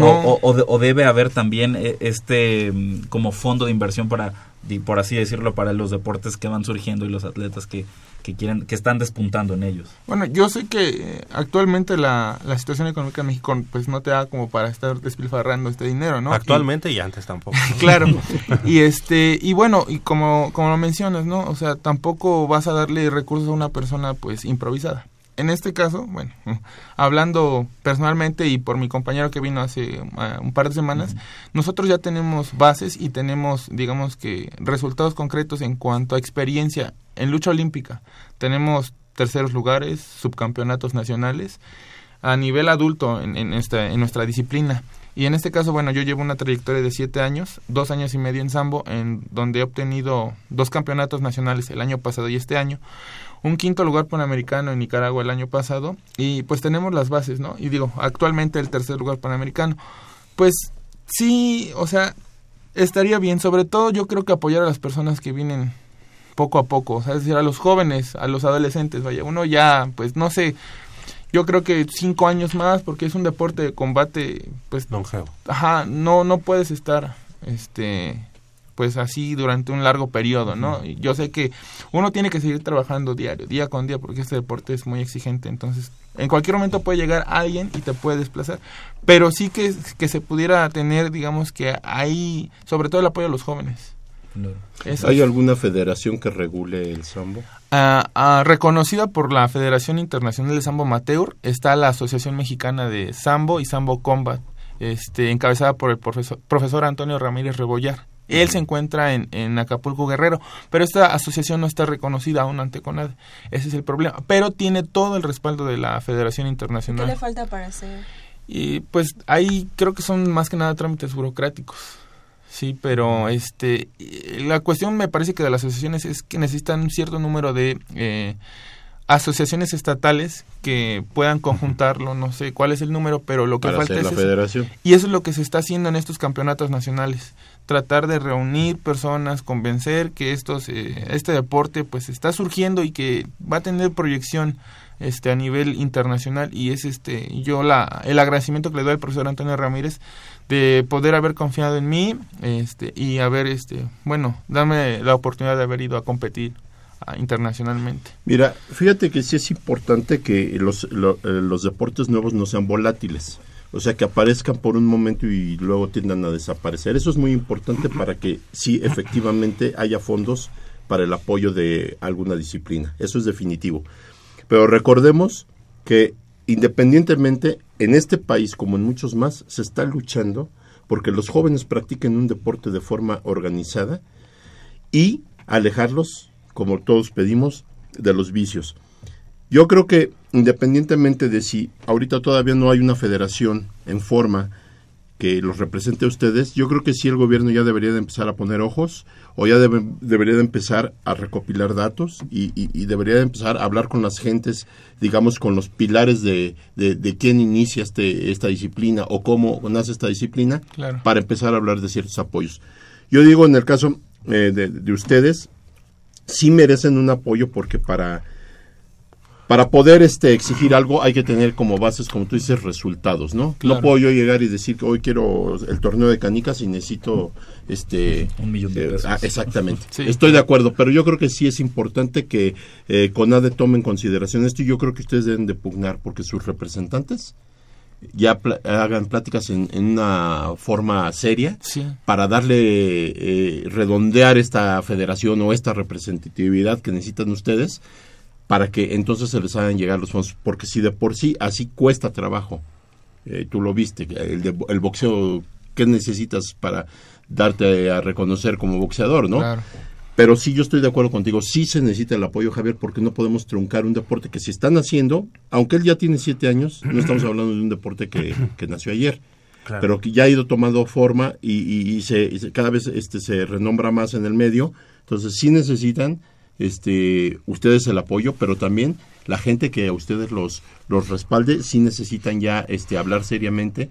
O, o, debe haber también eh, este mm, como fondo de inversión para, por así decirlo, para los deportes que van surgiendo y los atletas que, que quieren, que están despuntando en ellos. Bueno, yo sé que eh, actualmente la, la situación económica en México pues no te da como para estar despilfarrando este dinero, ¿no? Actualmente y, antes tampoco. claro. y este y bueno, y como como lo mencionas, ¿no? O sea, tampoco vas a darle recursos a una persona pues improvisada en este caso, bueno, hablando personalmente y por mi compañero que vino hace uh, un par de semanas, nosotros ya tenemos bases y tenemos, digamos que, resultados concretos en cuanto a experiencia en lucha olímpica. Tenemos terceros lugares, subcampeonatos nacionales a nivel adulto en, en, esta, en nuestra disciplina. Y en este caso, bueno, yo llevo una trayectoria de siete años, dos años y medio en Sambo, en donde he obtenido dos campeonatos nacionales el año pasado y este año un quinto lugar panamericano en Nicaragua el año pasado y pues tenemos las bases, ¿no? Y digo, actualmente el tercer lugar panamericano. Pues sí, o sea, estaría bien, sobre todo yo creo que apoyar a las personas que vienen poco a poco, o sea, es decir, a los jóvenes, a los adolescentes, vaya, uno ya, pues no sé, yo creo que cinco años más, porque es un deporte de combate, pues... Longevo. Ajá, no, no puedes estar, este, pues así durante un largo periodo, ¿no? Y yo sé que uno tiene que seguir trabajando diario, día con día, porque este deporte es muy exigente, entonces en cualquier momento puede llegar alguien y te puede desplazar, pero sí que, que se pudiera tener, digamos que hay, sobre todo el apoyo a los jóvenes. ¿Hay alguna federación que regule el sambo? Ah, ah, reconocida por la Federación Internacional de Sambo Amateur está la Asociación Mexicana de Sambo y Sambo Combat, este, encabezada por el profesor, profesor Antonio Ramírez Rebollar. Él se encuentra en, en, Acapulco Guerrero, pero esta asociación no está reconocida aún ante CONADE. Ese es el problema. Pero tiene todo el respaldo de la Federación Internacional. ¿Qué le falta para hacer? Y pues ahí creo que son más que nada trámites burocráticos. Sí, pero este la cuestión me parece que de las asociaciones es que necesitan un cierto número de eh, asociaciones estatales que puedan conjuntarlo, no sé cuál es el número, pero lo que falta es la federación. Y eso es lo que se está haciendo en estos campeonatos nacionales, tratar de reunir personas, convencer que estos eh, este deporte pues está surgiendo y que va a tener proyección este a nivel internacional y es este yo la el agradecimiento que le doy al profesor Antonio Ramírez de poder haber confiado en mí este y haber este bueno darme la oportunidad de haber ido a competir internacionalmente. Mira, fíjate que sí es importante que los, eh, los deportes nuevos no sean volátiles. O sea, que aparezcan por un momento y luego tiendan a desaparecer. Eso es muy importante para que sí, efectivamente, haya fondos para el apoyo de alguna disciplina. Eso es definitivo. Pero recordemos que independientemente, en este país como en muchos más, se está luchando porque los jóvenes practiquen un deporte de forma organizada y alejarlos como todos pedimos, de los vicios. Yo creo que independientemente de si ahorita todavía no hay una federación en forma que los represente a ustedes, yo creo que sí el gobierno ya debería de empezar a poner ojos o ya debería de empezar a recopilar datos y, debería de empezar a hablar con las gentes, digamos, con los pilares de, de, quién inicia este, esta disciplina o cómo nace esta disciplina para empezar a hablar de ciertos apoyos. Yo digo en el caso eh, de, de ustedes, sí merecen un apoyo porque para para poder este exigir algo hay que tener como bases, como tú dices, resultados, ¿no? No puedo yo llegar y decir que hoy quiero el torneo de canicas y necesito este Un millón de eh, pesos. ah, exactamente. Sí. Estoy de acuerdo, pero yo creo que sí es importante que eh, CONADE tome en consideración esto y yo creo que ustedes deben de pugnar porque sus representantes ya pla- hagan pláticas en, en una forma seria Sí. para darle eh, redondear esta federación o esta representatividad que necesitan ustedes para que entonces se les hagan llegar los fondos porque si de por sí así cuesta trabajo eh, tú lo viste el, de- el boxeo qué necesitas para darte a reconocer como boxeador no Claro. pero sí yo estoy de acuerdo contigo, sí se necesita el apoyo Javier porque no podemos truncar un deporte que se están haciendo, aunque él ya tiene siete años, no estamos hablando de un deporte que, que nació ayer, Claro. pero que ya ha ido tomando forma y, y- y se, y se- cada vez este, se renombra más en el medio, entonces sí necesitan este ustedes el apoyo, pero también la gente que a ustedes los, los respalde, sí necesitan ya este hablar seriamente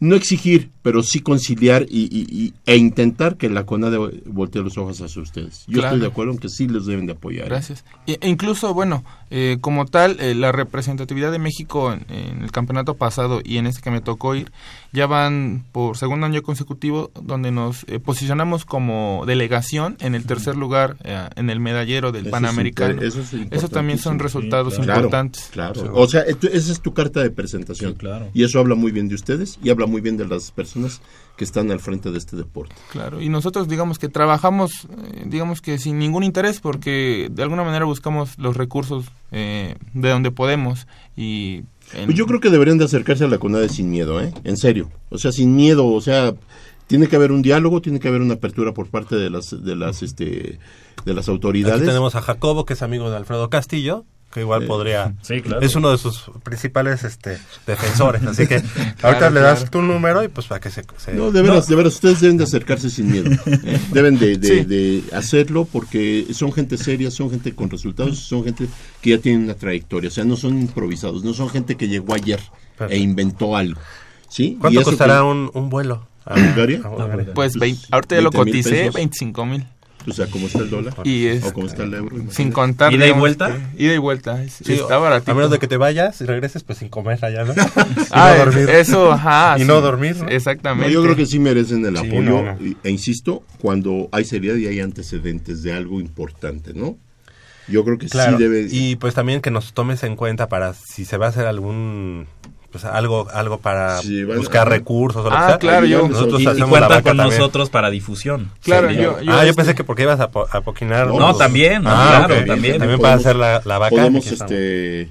no exigir, pero sí conciliar y, y- y- e intentar que la CONADE voltee los ojos hacia ustedes. Yo Claro. estoy de acuerdo en que sí les deben de apoyar. ¿eh? Gracias. E e incluso, bueno, eh, como tal, eh, la representatividad de México en, en el campeonato pasado y en este que me tocó ir, ya van por segundo año consecutivo donde nos eh, posicionamos como delegación en el tercer lugar eh, en el medallero del Eso Panamericano. eso es Eso también son resultados Sí, Claro, importantes. claro. O sea, esto- esa es tu carta de presentación. Sí, claro. Y eso habla muy bien de ustedes y habla muy bien de las personas que están al frente de este deporte. Claro, y nosotros digamos que trabajamos, eh, digamos que sin ningún interés, porque de alguna manera buscamos los recursos eh, de donde podemos y... en- Pues yo creo que deberían de acercarse a la CONADE sin miedo, ¿eh? En serio. O sea, sin miedo, o sea, tiene que haber un diálogo, tiene que haber una apertura por parte de las de las este de las autoridades. Aquí tenemos a Jacobo, que es amigo de Alfredo Castillo, que igual podría... Sí, claro. Es uno de sus principales este, defensores, así que ahorita le das tu número y pues para que se... se- No, de veras, de veras, ustedes deben de acercarse sin miedo. Deben de, de- Sí. de hacerlo porque son gente seria, son gente con resultados, son gente que ya tiene una trayectoria. O sea, no son improvisados, no son gente que llegó ayer Perfecto. e inventó algo. ¿Sí? ¿Cuánto costará que- un, un vuelo? ¿A Bulgaria? A Bulgaria. Pues Pues, vein- ahorita ya lo 20 coticé, pesos. 25 mil. O sea, ¿cómo está el dólar? Y es- ¿O cómo está el euro? Sin contar. ¿Ida y vuelta? que- Ida y vuelta. Sí, está baratito. A menos de que te vayas y regreses pues sin comer allá, ¿no? Ah, no dormir. Eso, ajá. Y sí, no dormir, ¿no? No, Exactamente. yo creo que sí merecen el Sí, apoyo. no, no. y- E insisto, cuando hay seriedad y hay antecedentes de algo importante, ¿no? Yo creo que Claro. sí debe... Y pues también que nos tomes en cuenta para si se va a hacer algún pues algo algo para Sí, buscar recursos o lo Ah, que sea. claro, yo- nosotros y, y hacemos la cuenta vaca con también. nosotros para difusión. Claro, Sí, yo, ah, yo este, pensé que porque ibas a, po- a poquinar. No, No, también, no, Ah, claro, también. También para hacer la, la vaca. Podemos, aquí estamos. este...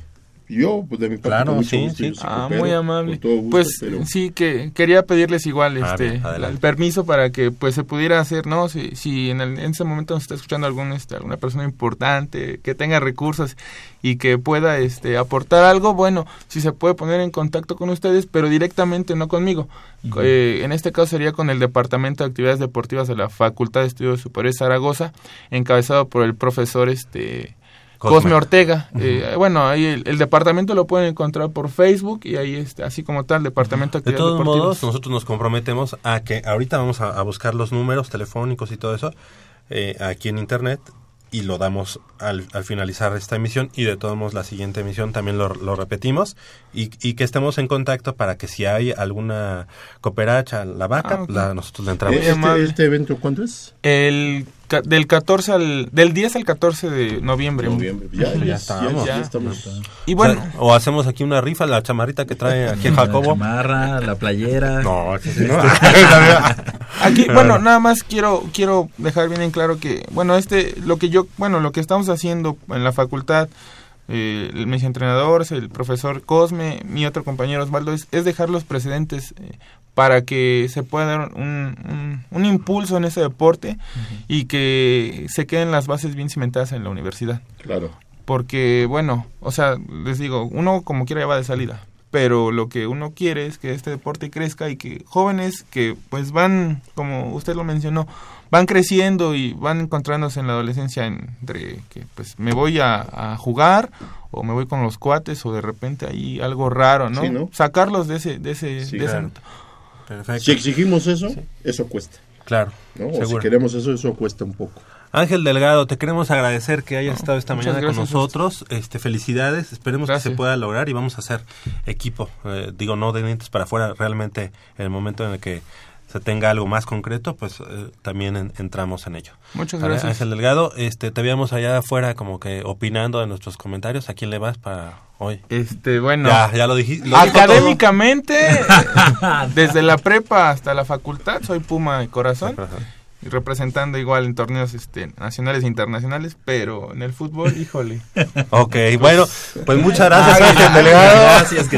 Yo, pues de mi parte, Claro, con mucho sí, gusto, sí. Ah, muy amable. con todo gusto, pues pero- sí que quería pedirles igual Ah, este bien, el permiso para que pues se pudiera hacer, ¿no? Si, si en, el- en ese momento nos está escuchando algún este alguna persona importante que tenga recursos y que pueda este aportar algo, bueno, si se puede poner en contacto con ustedes, pero directamente no conmigo. Eh, en este caso sería con el Departamento de Actividades Deportivas de la Facultad de Estudios Superiores Zaragoza, encabezado por el profesor este Cosme. Cosme, Ortega. Eh, bueno, ahí el, el departamento lo pueden encontrar por Facebook y ahí está, así como tal, Departamento de De Actividades todos Deportivas. modos, nosotros nos comprometemos a que ahorita vamos a, a buscar los números telefónicos y todo eso eh, aquí en internet y lo damos al, al finalizar esta emisión y de todos modos la siguiente emisión también lo, lo repetimos y, y que estemos en contacto para que si hay alguna cooperacha, la vaca, Ah, ok. la- nosotros le Eh, entramos. Amable. este, ¿Este evento cuándo es? El del 14 al del 10 al 14 de noviembre. Noviembre. Ya, ya, Ya ya, estamos. ya estamos. Y O, bueno, sea, o hacemos aquí una rifa, la chamarrita que trae aquí La Jacobo. chamarra, la playera. No, sí, sí, no. Aquí, bueno, nada más quiero quiero dejar bien en claro que, bueno, este, lo que yo, bueno, lo que estamos haciendo en la facultad, eh, mis entrenadores, el profesor Cosme, mi otro compañero Osvaldo, es, es dejar los precedentes eh, para que se pueda dar un, un, un impulso en ese deporte y que se queden las bases bien cimentadas en la universidad. Claro. Porque, bueno, o sea, les digo, uno como quiera ya va de salida, pero lo que uno quiere es que este deporte crezca y que jóvenes que pues van, como usted lo mencionó, van creciendo y van encontrándose en la adolescencia entre que pues me voy a, a jugar o me voy con los cuates o de repente ahí algo raro, ¿no? Sí, ¿no? Sacarlos de ese, de ese, Sí, de ese- claro. Perfecto. Si exigimos eso, eso cuesta. Claro, ¿no? O si queremos eso, eso cuesta un poco. Ángel Delgado, te queremos agradecer que hayas estado esta mañana con nosotros. Este, felicidades. Esperemos que se pueda lograr y vamos a hacer equipo. Eh, digo, no de dientes para afuera. Realmente, en el momento en el que se tenga algo más concreto, pues eh, también en- entramos en ello. Muchas gracias. Ángel Delgado, este, te veíamos allá afuera como que opinando de nuestros comentarios. ¿A quién le vas para hoy? Este, bueno. Ya, ya lo dijiste. Académicamente, desde la prepa hasta la facultad, soy Puma de corazón. Y representando igual en torneos este, nacionales e internacionales, pero en el fútbol, híjole. Ok, bueno, pues muchas gracias Ángel ay, Delgado. Gracias, que.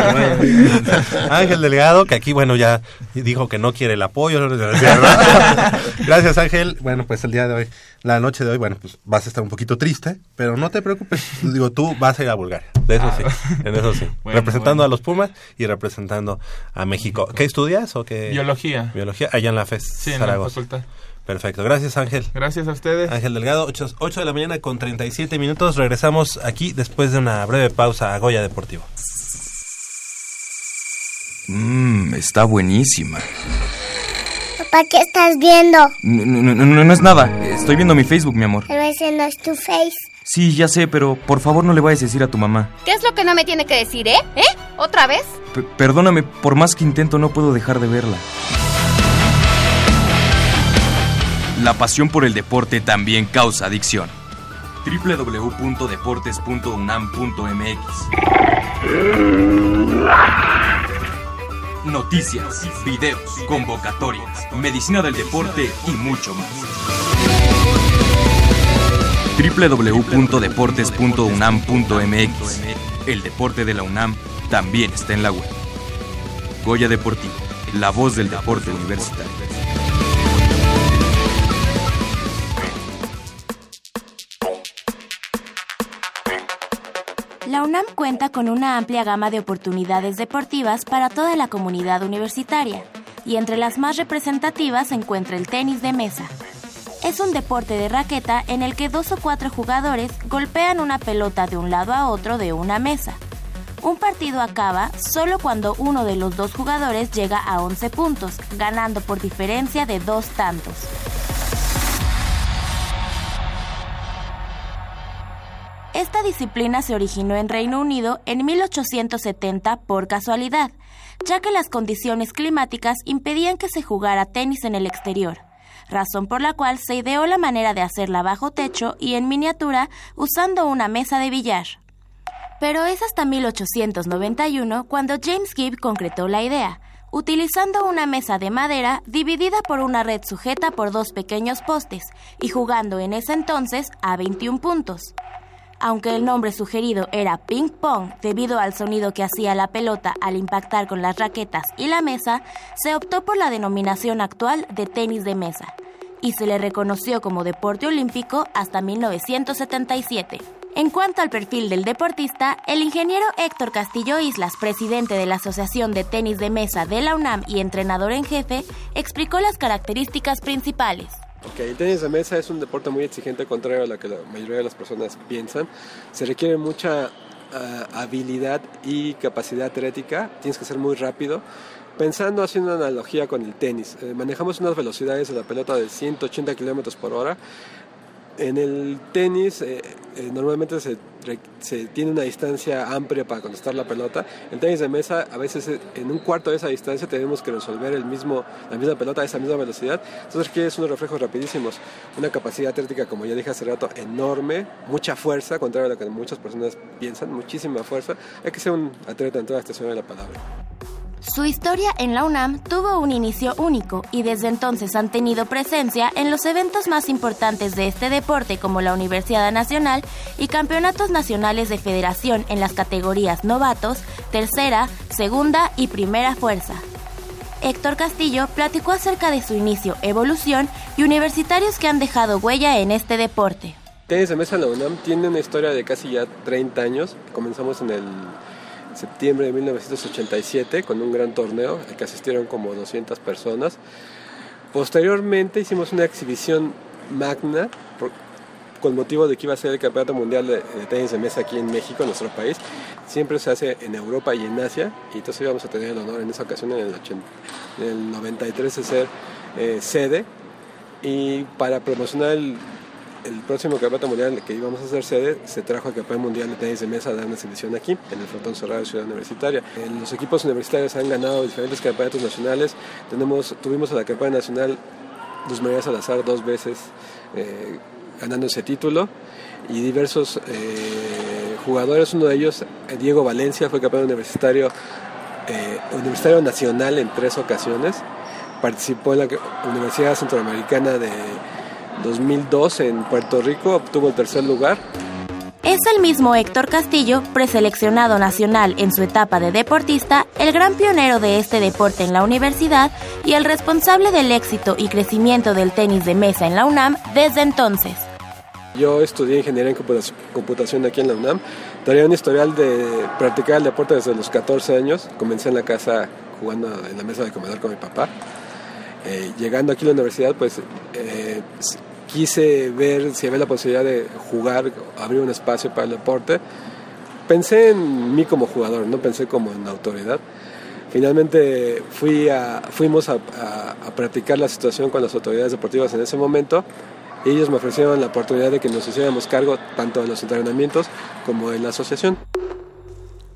Ángel Delgado, que aquí, bueno, ya dijo que no quiere el apoyo. ¿no? Gracias, Ángel. Bueno, pues el día de hoy, la noche de hoy, bueno, pues vas a estar un poquito triste, pero no te preocupes. Digo, tú vas a ir a Bulgaria. De eso sí, en eso sí. Bueno, representando bueno. a los Pumas y representando a México. ¿Qué estudias o qué? Biología. Biología, allá en la FES Sí, en la facultad. Perfecto, gracias Ángel. Gracias a ustedes. Ángel Delgado, 8, de la mañana con 37 minutos. Regresamos aquí después de una breve pausa a Goya Deportivo. Mmm, está buenísima. Papá, ¿qué estás viendo? No, no, no, no, no es nada. Estoy viendo mi Facebook, mi amor. Pero ese no es tu face. Sí, ya sé, pero por favor no le vayas a decir a tu mamá. ¿Qué es lo que no me tiene que decir, eh? ¿Eh? ¿Otra vez? P- perdóname, por más que intento no puedo dejar de verla. La pasión por el deporte también causa adicción. www.deportes.unam.mx Noticias, videos, convocatorias, medicina del deporte y mucho más. www.deportes.unam.mx El deporte de la UNAM también está en la web. Goya Deportivo, la voz del deporte universitario. UNAM cuenta con una amplia gama de oportunidades deportivas para toda la comunidad universitaria, y entre las más representativas se encuentra el tenis de mesa. Es un deporte de raqueta en el que dos o cuatro jugadores golpean una pelota de un lado a otro de una mesa. Un partido acaba solo cuando uno de los dos jugadores llega a 11 puntos, ganando por diferencia de dos tantos. Esta disciplina se originó en Reino Unido en 1870 por casualidad, ya que las condiciones climáticas impedían que se jugara tenis en el exterior, razón por la cual se ideó la manera de hacerla bajo techo y en miniatura usando una mesa de billar. Pero es hasta 1891 cuando James Gibb concretó la idea, utilizando una mesa de madera dividida por una red sujeta por dos pequeños postes y jugando en ese entonces a 21 puntos. Aunque el nombre sugerido era ping pong debido al sonido que hacía la pelota al impactar con las raquetas y la mesa, se optó por la denominación actual de tenis de mesa y se le reconoció como deporte olímpico hasta 1977. En cuanto al perfil del deportista, el ingeniero Héctor Castillo Islas, presidente de la Asociación de Tenis de Mesa de la UNAM y entrenador en jefe, explicó las características principales. Ok, el tenis de mesa es un deporte muy exigente, contrario a lo que la mayoría de las personas piensan. Se requiere mucha ah, habilidad y capacidad atlética, tienes que ser muy rápido. Pensando, haciendo una analogía con el tenis, eh, manejamos unas velocidades de la pelota de 180 kilómetros por hora. En el tenis eh, eh, normalmente se, tiene una distancia amplia para contestar la pelota. El tenis de mesa a veces eh, en un cuarto de esa distancia tenemos que resolver el mismo, la misma pelota a esa misma velocidad. Entonces requieres unos reflejos rapidísimos, una capacidad atlética como ya dije hace rato enorme, mucha fuerza, contrario a lo que muchas personas piensan, muchísima fuerza. Hay que ser un atleta en toda la extensión de la palabra. Su historia en la UNAM tuvo un inicio único y desde entonces han tenido presencia en los eventos más importantes de este deporte como la Universidad Nacional y campeonatos nacionales de federación en las categorías novatos, tercera, segunda y primera fuerza. Héctor Castillo platicó acerca de su inicio, evolución y universitarios que han dejado huella en este deporte. Tenis de mesa la UNAM tiene una historia de casi ya 30 años. Comenzamos en el septiembre de 1987 con un gran torneo al que asistieron como 200 personas. Posteriormente hicimos una exhibición magna con motivo de que iba a ser el Campeonato Mundial de, Tenis de Mesa aquí en México, nuestro país. Siempre se hace en Europa y en Asia y entonces íbamos a tener el honor en esa ocasión en el, 80 en el 93 de ser eh, sede y para promocionar el el próximo campeonato mundial que íbamos a hacer sede se trajo al campeonato mundial de tenis de mesa de una edición aquí, en el frontón cerrado de Ciudad Universitaria. Eh, los equipos universitarios han ganado diferentes campeonatos nacionales. Tenemos, tuvimos a la campeona nacional Luz María Salazar dos veces eh, ganando ese título y diversos eh, jugadores, uno de ellos, Diego Valencia, fue campeón universitario, universitario nacional en tres ocasiones. Participó en la Universidad Centroamericana de 2002 en Puerto Rico, obtuvo el tercer lugar. Es el mismo Héctor Castillo, preseleccionado nacional en su etapa de deportista, el gran pionero de este deporte en la universidad y el responsable del éxito y crecimiento del tenis de mesa en la UNAM desde entonces. Yo estudié ingeniería en computación aquí en la UNAM. Tenía un historial de practicar el deporte desde los 14 años. Comencé en la casa jugando en la mesa de comedor con mi papá. Eh, llegando aquí a la universidad, pues eh, quise ver si había la posibilidad de jugar, abrir un espacio para el deporte. Pensé en mí como jugador, no pensé como en autoridad. Finalmente fui a, fuimos a, practicar la situación con las autoridades deportivas en ese momento y ellos me ofrecieron la oportunidad de que nos hiciéramos cargo tanto de los entrenamientos como de la asociación.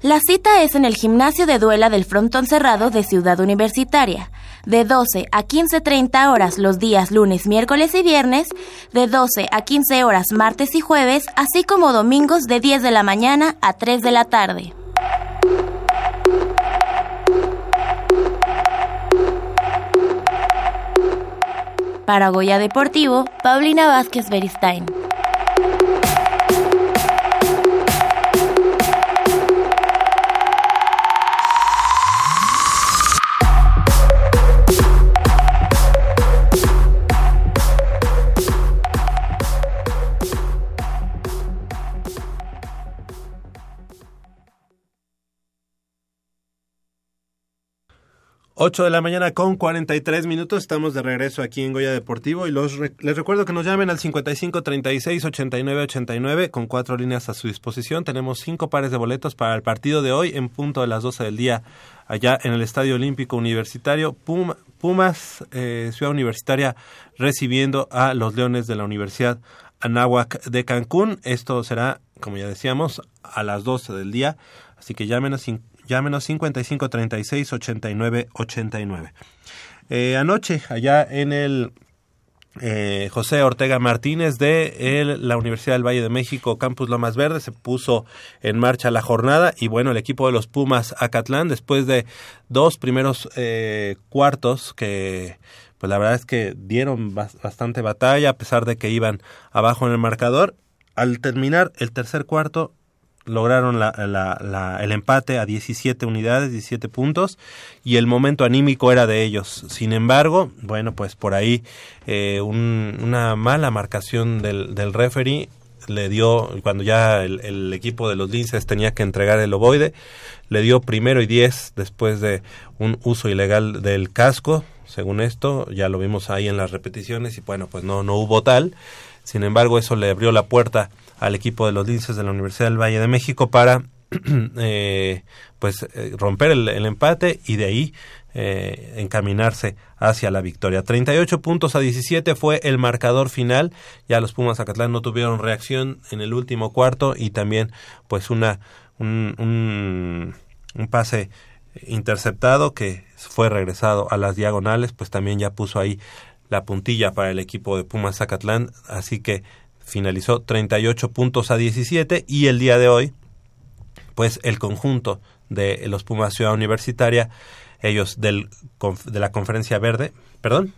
La cita es en el gimnasio de duela del Frontón Cerrado de Ciudad Universitaria, de 12 a 15.30 horas los días lunes, miércoles y viernes, de 12 a 15 horas martes y jueves, así como domingos de 10 de la mañana a 3 de la tarde. Para Goya Deportivo, Paulina Vázquez Beristain. 8 de la mañana con 43 minutos. Estamos de regreso aquí en Goya Deportivo y los les recuerdo que nos llamen al 55 36 89 89 con cuatro líneas a su disposición. Tenemos cinco pares de boletos para el partido de hoy en punto de las 12 del día allá en el Estadio Olímpico Universitario. Pumas, eh, Ciudad Universitaria, recibiendo a los Leones de la Universidad Anáhuac de Cancún. Esto será, como ya decíamos, a las 12 del día. Así que llámenos Llámenos 55 36 89 89. anoche, allá en el eh, José Ortega Martínez de la Universidad del Valle de México, Campus Lomas Verde, se puso en marcha la jornada y bueno, el equipo de los Pumas Acatlán, después de dos primeros eh, cuartos que pues la verdad es que dieron bastante batalla a pesar de que iban abajo en el marcador, al terminar el tercer cuarto lograron la, el empate a 17 unidades, 17 puntos, y el momento anímico era de ellos. Sin embargo, bueno, pues por ahí eh, una mala marcación del, del referee le dio, cuando ya el, equipo de los linces tenía que entregar el ovoide, le dio primero y 10 después de un uso ilegal del casco, según esto, ya lo vimos ahí en las repeticiones y bueno, pues no, no hubo tal. Sin embargo, eso le abrió la puerta al equipo de los linces de la Universidad del Valle de México para eh, pues eh, romper el, empate y de ahí eh, encaminarse hacia la victoria. 38 puntos a 17 fue el marcador final. Ya los Pumas Zacatlán no tuvieron reacción en el último cuarto y también pues una un, un, pase interceptado que fue regresado a las diagonales, pues también ya puso ahí la puntilla para el equipo de Pumas Zacatlán, así que finalizó 38 puntos a 17 y el día de hoy, pues el conjunto de los Pumas Ciudad Universitaria, ellos del, de la Conferencia Verde, perdón.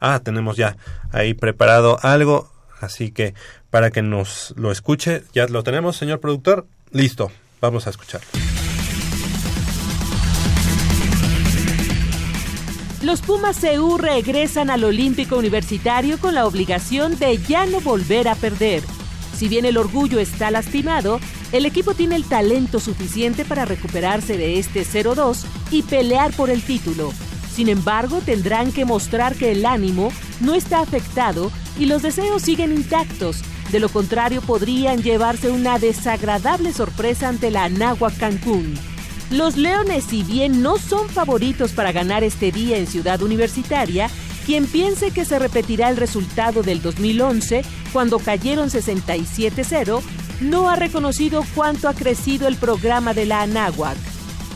Ah, tenemos ya ahí preparado algo, así que para que nos lo escuche, ya lo tenemos, señor productor. Listo, vamos a escucharlo. Los Pumas CU regresan al Olímpico Universitario con la obligación de ya no volver a perder. Si bien el orgullo está lastimado, el equipo tiene el talento suficiente para recuperarse de este 0-2 y pelear por el título. Sin embargo, tendrán que mostrar que el ánimo no está afectado y los deseos siguen intactos. De lo contrario, podrían llevarse una desagradable sorpresa ante la Anáhuac Cancún. Los Leones, si bien no son favoritos para ganar este día en Ciudad Universitaria, Quien piense que se repetirá el resultado del 2011, cuando cayeron 67-0, no ha reconocido cuánto ha crecido el programa de la Anáhuac.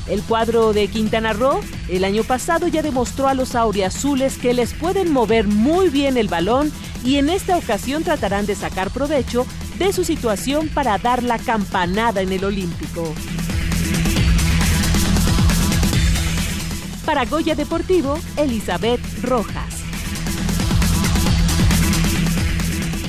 El cuadro de Quintana Roo el año pasado ya demostró a los auriazules que les pueden mover muy bien el balón y en esta ocasión tratarán de sacar provecho de su situación para dar la campanada en el Olímpico. Para Goya Deportivo, Elizabeth Rojas.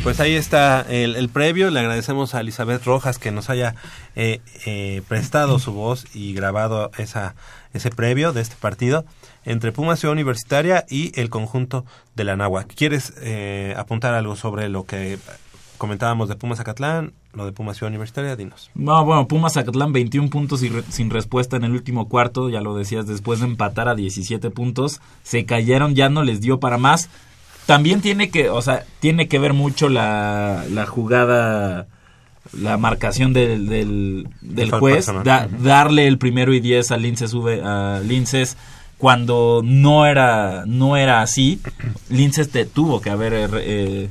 Pues ahí está el, previo. Le agradecemos a Elizabeth Rojas que nos haya eh, eh, prestado su voz y grabado esa, ese previo de este partido entre Pumas Ciudad Universitaria y el conjunto de la Nahua. ¿Quieres eh, apuntar algo sobre lo que comentábamos de Pumas Acatlán, lo de Pumas Ciudad Universitaria? Dinos. No, bueno, Pumas Acatlán 21 puntos y re, sin respuesta en el último cuarto, ya lo decías, después de empatar a 17 puntos, se cayeron, ya no les dio para más. También tiene que, o sea, tiene que ver mucho la, la jugada, la marcación del, del, del juez, da, darle el primero y 10 a Linces, a Linces cuando no era, no era así. Linces te tuvo que haber eh,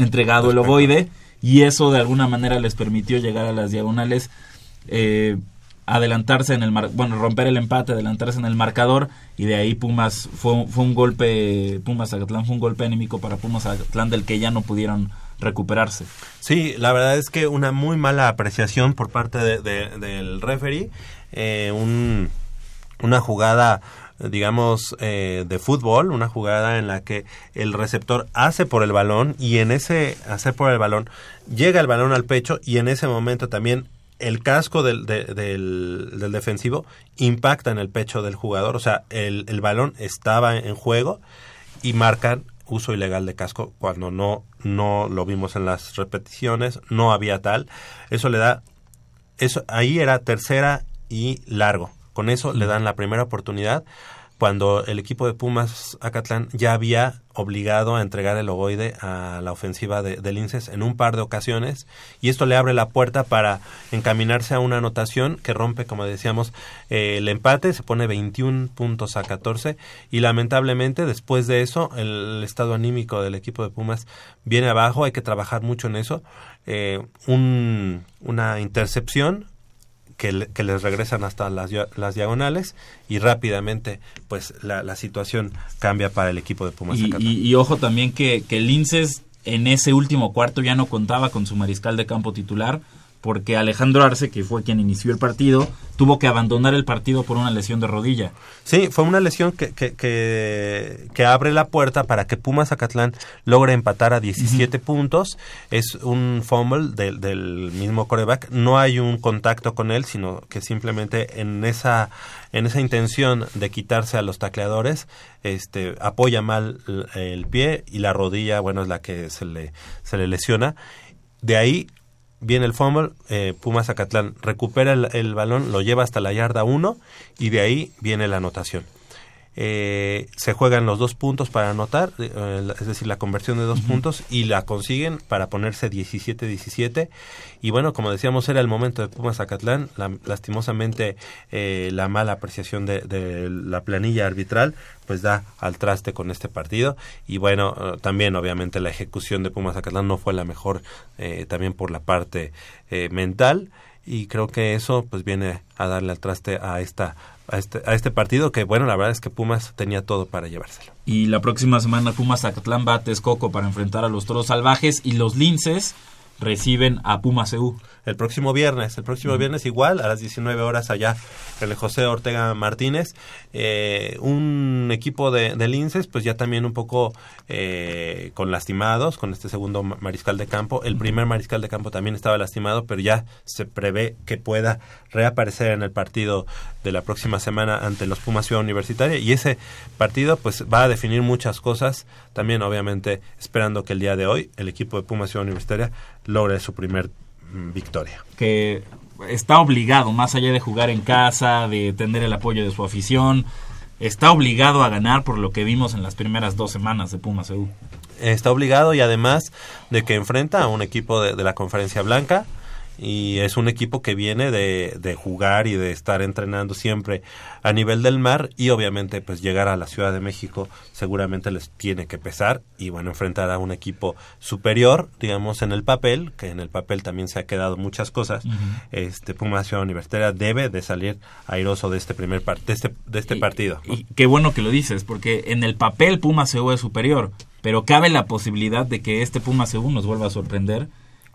entregado el ovoide y eso de alguna manera les permitió llegar a las diagonales. Eh, adelantarse en el mar bueno romper el empate adelantarse en el marcador y de ahí Pumas fue, fue un golpe Pumas Acatlán fue un golpe enemigo para Pumas Acatlán del que ya no pudieron recuperarse sí la verdad es que una muy mala apreciación por parte de, de, del referee eh, un, una jugada digamos, eh, de fútbol, una jugada en la que el receptor hace por el balón y en ese hacer por el balón llega el balón al pecho y en ese momento también el casco del, de, del, del, defensivo impacta en el pecho del jugador, o sea, el, el, balón estaba en juego y marcan uso ilegal de casco cuando no, no lo vimos en las repeticiones, no había tal. Eso le da, eso ahí era tercera y largo. Con eso le dan la primera oportunidad cuando el equipo de Pumas Acatlán ya había obligado a entregar el ovoide a la ofensiva de, de Linces en un par de ocasiones y esto le abre la puerta para encaminarse a una anotación que rompe, como decíamos, eh, el empate, se pone 21 puntos a 14 y lamentablemente después de eso el estado anímico del equipo de Pumas viene abajo, hay que trabajar mucho en eso, eh, un, una intercepción que, que, les regresan hasta las, las, diagonales y rápidamente pues la, la, situación cambia para el equipo de Pumas. Y, y, y ojo también que, que Linces en ese último cuarto ya no contaba con su mariscal de campo titular porque Alejandro Arce, que fue quien inició el partido, tuvo que abandonar el partido por una lesión de rodilla. Sí, fue una lesión que, que, que, que abre la puerta para que Pumas Acatlán logre empatar a 17 uh -huh. puntos. Es un fumble del, del mismo coreback. No hay un contacto con él, sino que simplemente en esa, en esa intención de quitarse a los tacleadores, este, apoya mal el pie y la rodilla, bueno, es la que se le, se le lesiona. De ahí viene el fumble, eh, Pumas Acatlán recupera el, el, balón, lo lleva hasta la yarda 1 y de ahí viene la anotación. Eh, se juegan los dos puntos para anotar, eh, es decir, la conversión de dos uh -huh. puntos y la consiguen para ponerse 17-17. Y bueno, como decíamos, era el momento de Pumas Acatlán. La, lastimosamente, eh, la mala apreciación de, de, la planilla arbitral pues da al traste con este partido. Y bueno, uh, también obviamente la ejecución de Pumas Acatlán no fue la mejor eh, también por la parte eh, mental. Y creo que eso pues viene a darle al traste a esta a este, a este partido que, bueno, la verdad es que Pumas tenía todo para llevárselo. Y la próxima semana Pumas Zacatlán va a para enfrentar a los Toros Salvajes y los Linces reciben a Pumas EU. El próximo viernes, el próximo viernes igual, a las 19 horas allá en el José Ortega Martínez. Eh, un equipo de, de, Linces, pues ya también un poco eh, con lastimados, con este segundo mariscal de campo. El primer mariscal de campo también estaba lastimado, pero ya se prevé que pueda reaparecer en el partido de la próxima semana ante los Pumas Ciudad Universitaria. Y ese partido pues va a definir muchas cosas. También obviamente esperando que el día de hoy el equipo de Pumas Ciudad Universitaria logre su primer victoria. Que está obligado, más allá de jugar en casa, de tener el apoyo de su afición, está obligado a ganar por lo que vimos en las primeras dos semanas de Pumas EU. Está obligado y además de que enfrenta a un equipo de, de la Conferencia Blanca y es un equipo que viene de, de jugar y de estar entrenando siempre a nivel del mar y obviamente pues llegar a la Ciudad de México seguramente les tiene que pesar y bueno enfrentar a un equipo superior digamos en el papel que en el papel también se ha quedado muchas cosas. Este Puma Ciudad Universitaria debe de salir airoso de este primer par de este, de este partido Y qué bueno que lo dices, porque en el papel Puma CU es superior, pero cabe la posibilidad de que este Puma CU nos vuelva a sorprender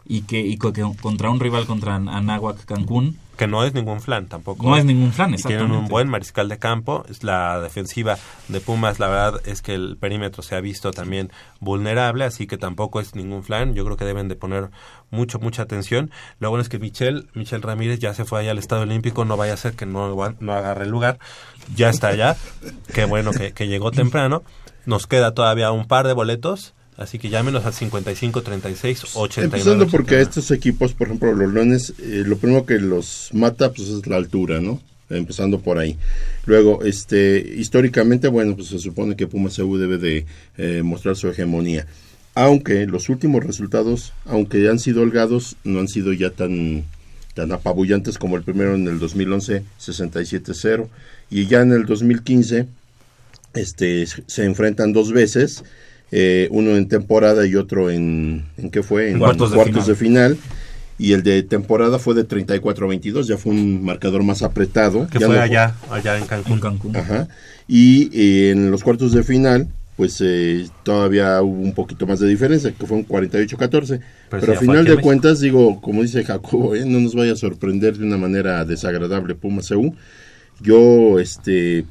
y que, y contra un rival contra Anáhuac Cancún que no es ningún flan tampoco no es ningún flan, Y tienen exactamente. un buen mariscal de campo. Es La defensiva de Pumas, la verdad es que el perímetro se ha visto también vulnerable, así que tampoco es ningún flan. Yo creo que deben de poner mucho, mucha atención. Lo bueno es que Michel, Michel Ramírez ya se fue allá al Estadio Olímpico, no vaya a ser que no, no agarre el lugar. Ya está allá. Qué bueno que, que llegó temprano. Nos queda todavía un par de boletos. Así que llámenos al 55 36 89. Empezando porque a estos equipos, por ejemplo, los Leones, eh, lo primero que los mata pues es la altura, ¿no? Empezando por ahí. Luego, este, históricamente, bueno, pues se supone que Pumas CU debe de eh, mostrar su hegemonía. Aunque los últimos resultados, aunque han sido holgados, no han sido ya tan tan apabullantes como el primero en el 2011, 67-0, y ya en el 2015 este, se enfrentan dos veces, eh, uno en temporada y otro en, ¿en qué fue? En Cuartos de final. Y el de temporada fue de 34-22, ya fue un marcador más apretado. Que ya fue no- allá, allá en Cancún. En Cancún. Ajá. Y eh, en los cuartos de final, pues eh, todavía hubo un poquito más de diferencia, que fue un 48-14. Pero, ya a final de cuentas, digo, como dice Jacobo, eh, no nos vaya a sorprender de una manera desagradable Puma CU. Yo este,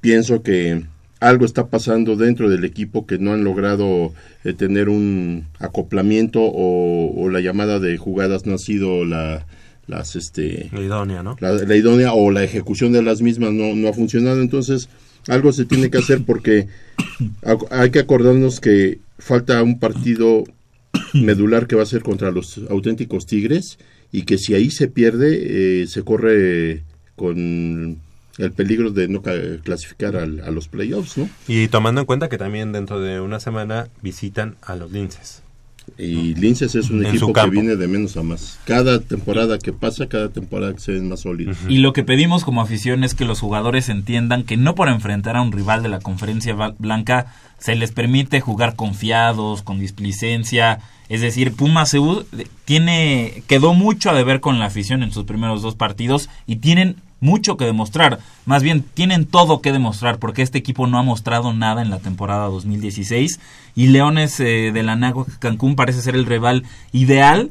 pienso que algo está pasando dentro del equipo que no han logrado eh, tener un acoplamiento o, o la llamada de jugadas no ha sido la las este La idónea, ¿no? la, la idónea o la ejecución de las mismas no, no ha funcionado, entonces algo se tiene que hacer porque hay que acordarnos que falta un partido medular que va a ser contra los auténticos Tigres y que si ahí se pierde eh, se corre con el peligro de no ca- clasificar al- a los playoffs, ¿no? Y tomando en cuenta que también dentro de una semana visitan a los linces. Y Linces es un En equipo que viene de menos a más. Cada temporada que pasa, cada temporada que se ven más sólidos. Y lo que pedimos como afición es que los jugadores entiendan que no por enfrentar a un rival de la conferencia blanca se les permite jugar confiados, con displicencia. Es decir, Puma CU tiene, quedó mucho a deber con la afición en sus primeros dos partidos y tienen mucho que demostrar. Más bien, tienen todo que demostrar porque este equipo no ha mostrado nada en la temporada 2016 y Leones eh, de la Náhuac Cancún parece ser el rival ideal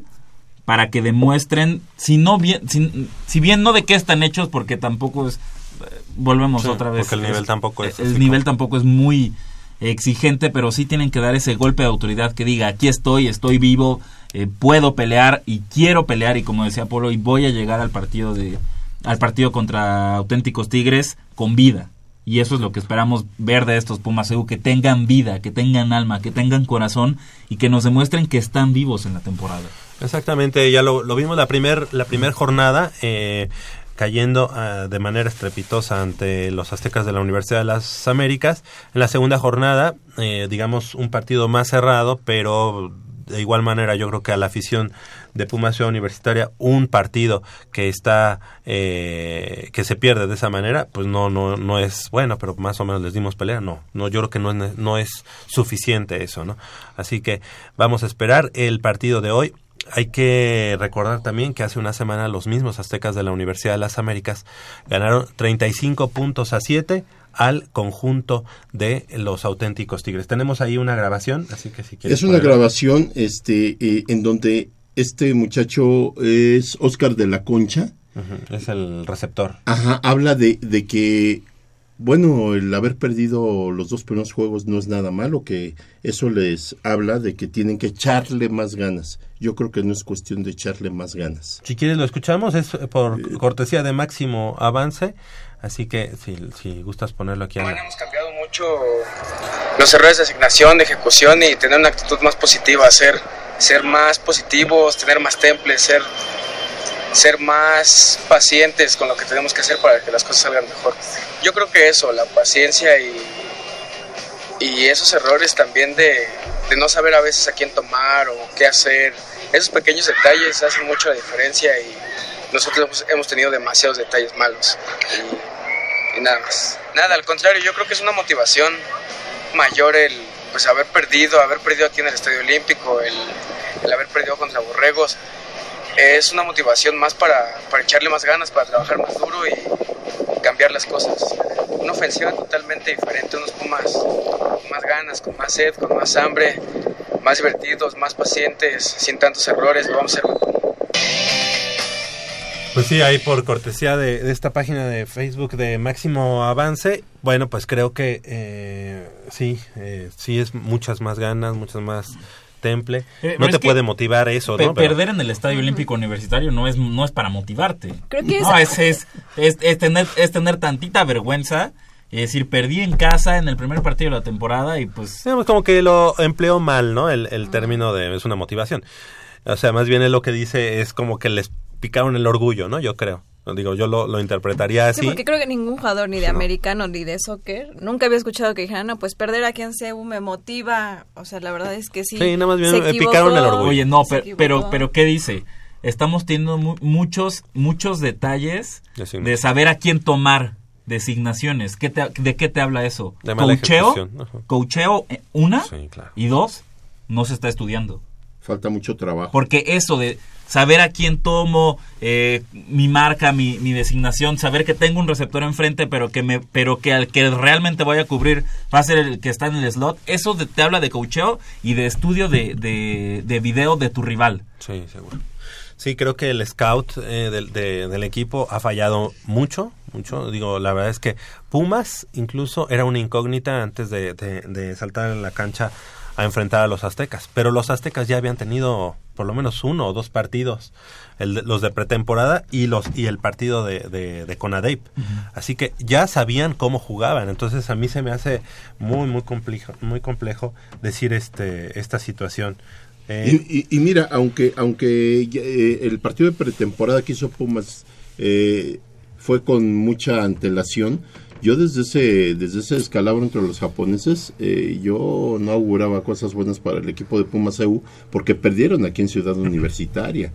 para que demuestren, si no bien, si, si bien no de qué están hechos, porque tampoco es, eh, volvemos Sí, otra vez. porque el nivel es- tampoco es El nivel tampoco es muy exigente, pero sí tienen que dar ese golpe de autoridad que diga, aquí estoy, estoy vivo, eh, puedo pelear y quiero pelear y como decía Polo, y voy a llegar al partido de al partido contra auténticos Tigres con vida. Y eso es lo que esperamos ver de estos Pumas EU, que tengan vida, que tengan alma, que tengan corazón y que nos demuestren que están vivos en la temporada. Exactamente, ya lo, lo vimos la primer, la primer jornada, eh, cayendo ah, de manera estrepitosa ante los aztecas de la Universidad de las Américas. En la segunda jornada, eh, digamos, un partido más cerrado, pero de igual manera yo creo que a la afición de Puma Ciudad Universitaria un partido que está eh, que se pierde de esa manera pues no no no es bueno pero más o menos les dimos pelea. No no yo creo que no es, no es suficiente eso no así que vamos a esperar el partido de hoy hay que recordar también que hace una semana los mismos aztecas de la Universidad de las Américas ganaron 35 puntos a 7 al conjunto de los auténticos Tigres. Tenemos ahí una grabación, así que si quieres Es una grabación este, eh, en donde este muchacho es Oscar de la Concha. Es el receptor. Ajá, habla de, de que, bueno, el haber perdido los dos primeros juegos no es nada malo, que eso les habla de que tienen que echarle más ganas. Yo creo que no es cuestión de echarle más ganas. Si quieres lo escuchamos, es por cortesía de máximo avance, así que si, si gustas ponerlo aquí. en la- Hemos cambiado mucho los errores de asignación, de ejecución y tener una actitud más positiva, ser, ser más positivos, tener más temples, ser, ser más pacientes con lo que tenemos que hacer para que las cosas salgan mejor. Yo creo que eso, la paciencia y, y esos errores también de, no saber a veces a quién tomar o qué hacer Esos pequeños detalles hacen mucho la diferencia y nosotros hemos tenido demasiados detalles malos. Y, y nada más. Nada, al contrario, yo creo que es una motivación mayor el pues haber perdido, haber perdido aquí en el Estadio Olímpico, el, el haber perdido contra Borregos. Es una motivación más para, para echarle más ganas, para trabajar más duro y cambiar las cosas. Una ofensiva totalmente diferente, unos Pumas con más ganas, con más sed, con más hambre, más divertidos, más pacientes, sin tantos errores, lo vamos a hacer Pues sí, ahí por cortesía de, esta página de Facebook de Máximo Avance, bueno, pues creo que eh, sí, eh, sí es muchas más ganas, muchas más Eh, no te es puede motivar eso, Pe- ¿no? Pero- Perder en el Estadio Olímpico Universitario no es, no es para motivarte. Creo que no, es- es, es, es, es tener, es tener tantita vergüenza. Es decir, perdí en casa en el primer partido de la temporada y pues... Digamos, como que lo empleó mal, ¿no? El, el término de es una motivación. O sea, más bien él lo que dice es como que les picaron el orgullo, ¿no? Yo creo. Digo, yo lo, lo interpretaría así. Sí, porque creo que ningún jugador ni de americano ni de soccer nunca había escuchado que dijeran, no, pues perder aquí en CEU me motiva. O sea, la verdad es que sí. Sí, nada más bien, se equivocó. picaron el orgullo. Oye, no, Se pero, pero, pero ¿qué dice? Estamos teniendo mu- muchos, muchos detalles de saber a quién tomar designaciones. ¿Qué te- ¿De qué te habla eso? De. ¿Coacheo? eh, ¿Una? Sí, claro. Y dos, no se está estudiando. Falta mucho trabajo. Porque eso de saber a quién tomo, eh, mi marca, mi, designación, saber que tengo un receptor enfrente, pero que me, pero que al que realmente voy a cubrir va a ser el que está en el slot, eso de- te habla de coacheo y de estudio de, de, de video de tu rival. Sí, seguro. Sí, creo que el scout eh, del, de- del equipo ha fallado mucho, mucho. Digo, la verdad es que Pumas incluso era una incógnita antes de- de saltar en la cancha a enfrentar a los aztecas. Pero los aztecas ya habían tenido por lo menos uno o dos partidos, el de- los de pretemporada y los y el partido de, de, de Conadeip. Así que ya sabían cómo jugaban. Entonces a mí se me hace muy muy complejo, muy complejo decir este esta situación. Eh, Y, y- y mira, aunque aunque eh, el partido de pretemporada que hizo Pumas eh, fue con mucha antelación, yo desde ese desde ese escalabro entre los japoneses, eh, yo no auguraba cosas buenas para el equipo de Pumas EU porque perdieron aquí en Ciudad Universitaria.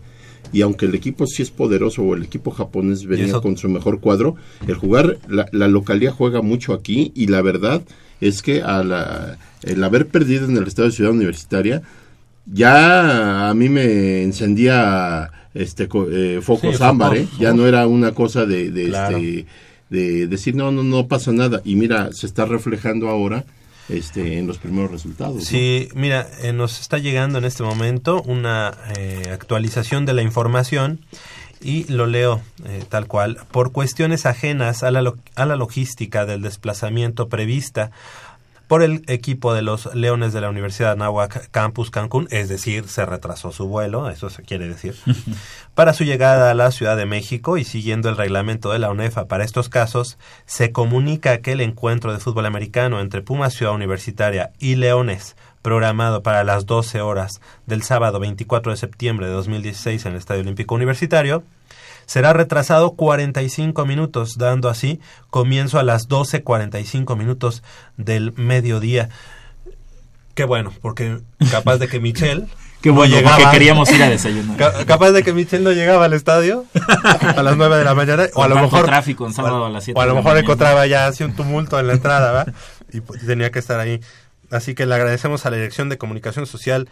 Y aunque el equipo sí es poderoso o el equipo japonés venía con su mejor cuadro, el jugar, la, la localidad juega mucho aquí y la verdad es que a la- el haber perdido en el estado de Ciudad Universitaria, ya a mí me encendía este eh, focos Sí, ámbar, ¿eh? ya no era una cosa de, de, Claro. este, de decir no, no, no pasa nada. Y mira, se está reflejando ahora este, en los primeros resultados. Sí, mira, eh, nos está llegando en este momento una eh, actualización de la información y lo leo eh, tal cual. Por cuestiones ajenas a la, a la logística del desplazamiento prevista por el equipo de los Leones de la Universidad Anáhuac Campus Cancún, es decir, se retrasó su vuelo, eso se quiere decir, para su llegada a la Ciudad de México y siguiendo el reglamento de la UNEFA para estos casos, se comunica que el encuentro de fútbol americano entre Pumas Ciudad Universitaria y Leones, programado para las 12 horas del sábado 24 de septiembre de 2016 en el Estadio Olímpico Universitario, será retrasado 45 minutos, dando así comienzo a las 12.45 minutos del mediodía. Qué bueno, porque capaz de que Michelle Qué no bueno, llegaba- porque queríamos ir a desayunar. Ca- capaz de que Michelle no llegaba al estadio a las 9 de la mañana o a lo mejor tráfico en sábado o a las 7 o a lo mejor encontraba ya así un tumulto en la entrada, ¿va? Y pues, tenía que estar ahí. Así que le agradecemos a la Dirección de Comunicación Social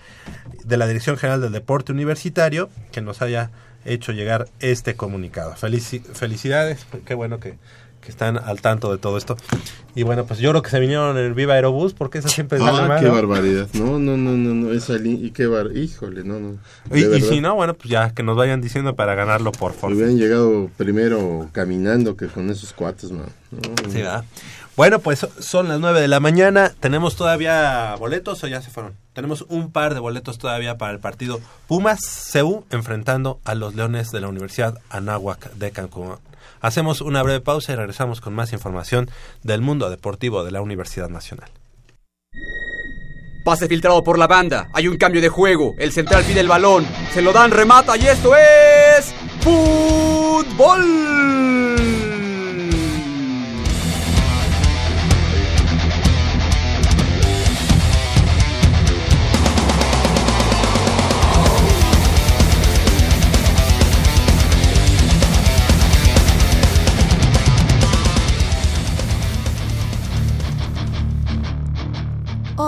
de la Dirección General del Deporte Universitario que nos haya hecho llegar este comunicado. Felici- felicidades, qué bueno que, que están al tanto de todo esto. Y bueno, pues yo creo que se vinieron en el Viva Aerobús porque eso siempre sale Ah, mal, qué ¿no? barbaridad. No, no, no, no, no, esa y qué bar, híjole, no, no. Y, y si no, bueno, pues ya que nos vayan diciendo para ganarlo por favor. Hubieran llegado primero caminando que con esos cuates, man. No, Sí, ¿verdad? Bueno, pues son las 9 de la mañana. ¿Tenemos todavía boletos o ya se fueron? Tenemos un par de boletos todavía para el partido Pumas CU enfrentando a los Leones de la Universidad Anáhuac de Cancún. Hacemos una breve pausa y regresamos con más información del mundo deportivo de la Universidad Nacional. Pase filtrado por la banda. Hay un cambio de juego. El central pide el balón. Se lo dan, remata y esto es. ¡Fútbol!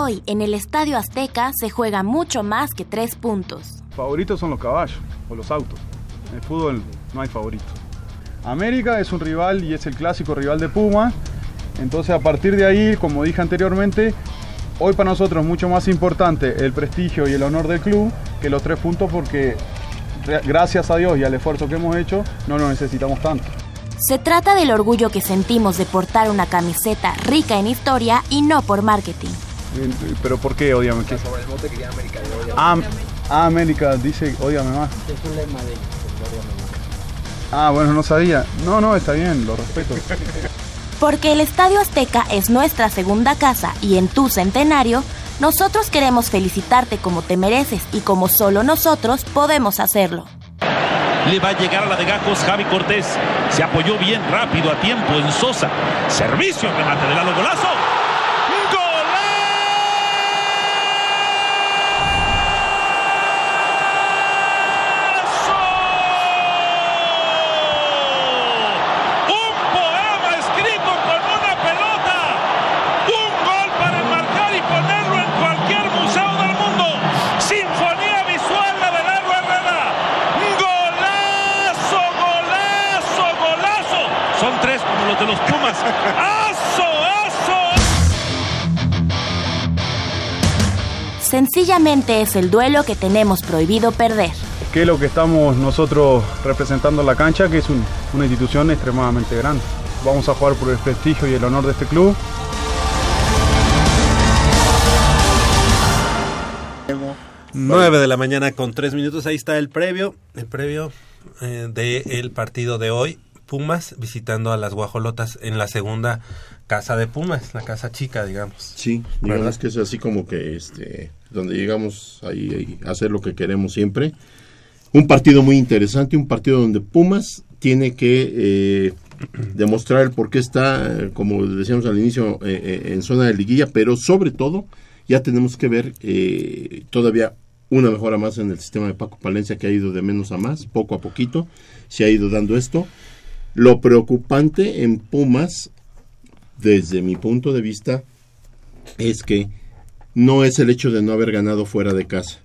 Hoy, en el Estadio Azteca, se juega mucho más que tres puntos. Favoritos son los caballos o los autos. En el fútbol no hay favoritos. América es un rival y es el clásico rival de Puma. Entonces a partir de ahí, como dije anteriormente, hoy para nosotros es mucho más importante el prestigio y el honor del club que los tres puntos porque gracias a Dios y al esfuerzo que hemos hecho no lo necesitamos tanto. Se trata del orgullo que sentimos de portar una camiseta rica en historia y no por marketing. ¿Pero por qué odiame? ¿Qué? Sobre el mote que América de Ah, ah, América dice odiame más. Es un lema de Ah, bueno, no sabía. No, no, está bien, lo respeto. Porque el Estadio Azteca es nuestra segunda casa y en tu centenario, nosotros queremos felicitarte como te mereces y como solo nosotros podemos hacerlo. Le va a llegar a la de Gajos Javi Cortés. Se apoyó bien rápido a tiempo en Sosa. Servicio, remate de Lalo Golazo. Sencillamente es el duelo que tenemos prohibido perder. ¿Qué es lo que estamos nosotros representando en la cancha? Que es una institución extremadamente grande. Vamos a jugar por el prestigio y el honor de este club. Nueve de la mañana con tres minutos. Ahí está el previo, el previo eh, del partido de hoy. Pumas visitando a las guajolotas en la segunda casa de Pumas, la casa chica, digamos. Sí, verdad es que es así como que este donde llegamos ahí, a hacer lo que queremos siempre. Un partido muy interesante, un partido donde Pumas tiene que eh, demostrar el por qué está, como decíamos al inicio, eh, eh, en zona de liguilla, pero sobre todo ya tenemos que ver todavía una mejora más en el sistema de Paco Palencia que ha ido de menos a más, poco a poquito, se ha ido dando esto. Lo preocupante en Pumas, desde mi punto de vista, es que no es el hecho de no haber ganado fuera de casa,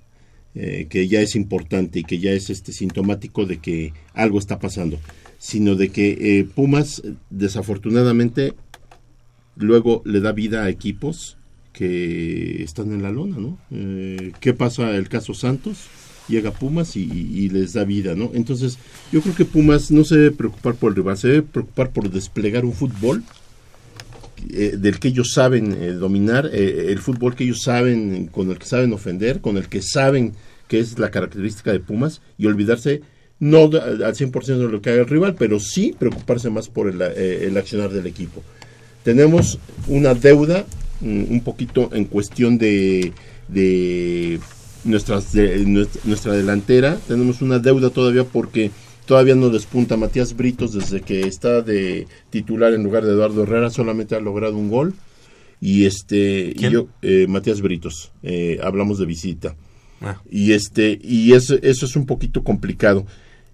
eh, que ya es importante y que ya es este sintomático de que algo está pasando, sino de que eh, Pumas desafortunadamente luego le da vida a equipos que están en la lona, ¿no? Eh, ¿Qué pasa el caso Santos? Llega Pumas y, les da vida, ¿no? Entonces, yo creo que Pumas no se debe preocupar por el rival, se debe preocupar por desplegar un fútbol eh, del que ellos saben eh, dominar, eh, el fútbol que ellos saben, con el que saben ofender, con el que saben que es la característica de Pumas, y olvidarse no al 100% de lo que haga el rival, pero sí preocuparse más por el, accionar del equipo. Tenemos una deuda mm, un poquito en cuestión de, de, nuestras, de nuestra delantera, tenemos una deuda todavía porque Todavía no despunta Matías Britos desde que está de titular en lugar de Eduardo Herrera, solamente ha logrado un gol. Y este, yo, eh, Matías Britos, eh, hablamos de visita. Ah. Y este, y eso, eso es un poquito complicado.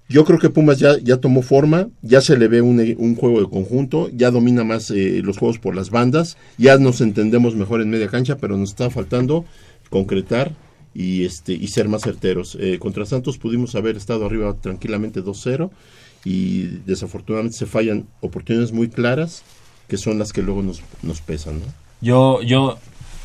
Yo creo que Pumas ya, ya tomó forma, ya se le ve un, un juego de conjunto, ya domina más eh, los juegos por las bandas, ya nos entendemos mejor en media cancha, pero nos está faltando concretar y este y ser más certeros. Eh, contra Santos pudimos haber estado arriba tranquilamente 2-0 y desafortunadamente se fallan oportunidades muy claras que son las que luego nos, pesan. Yo, yo,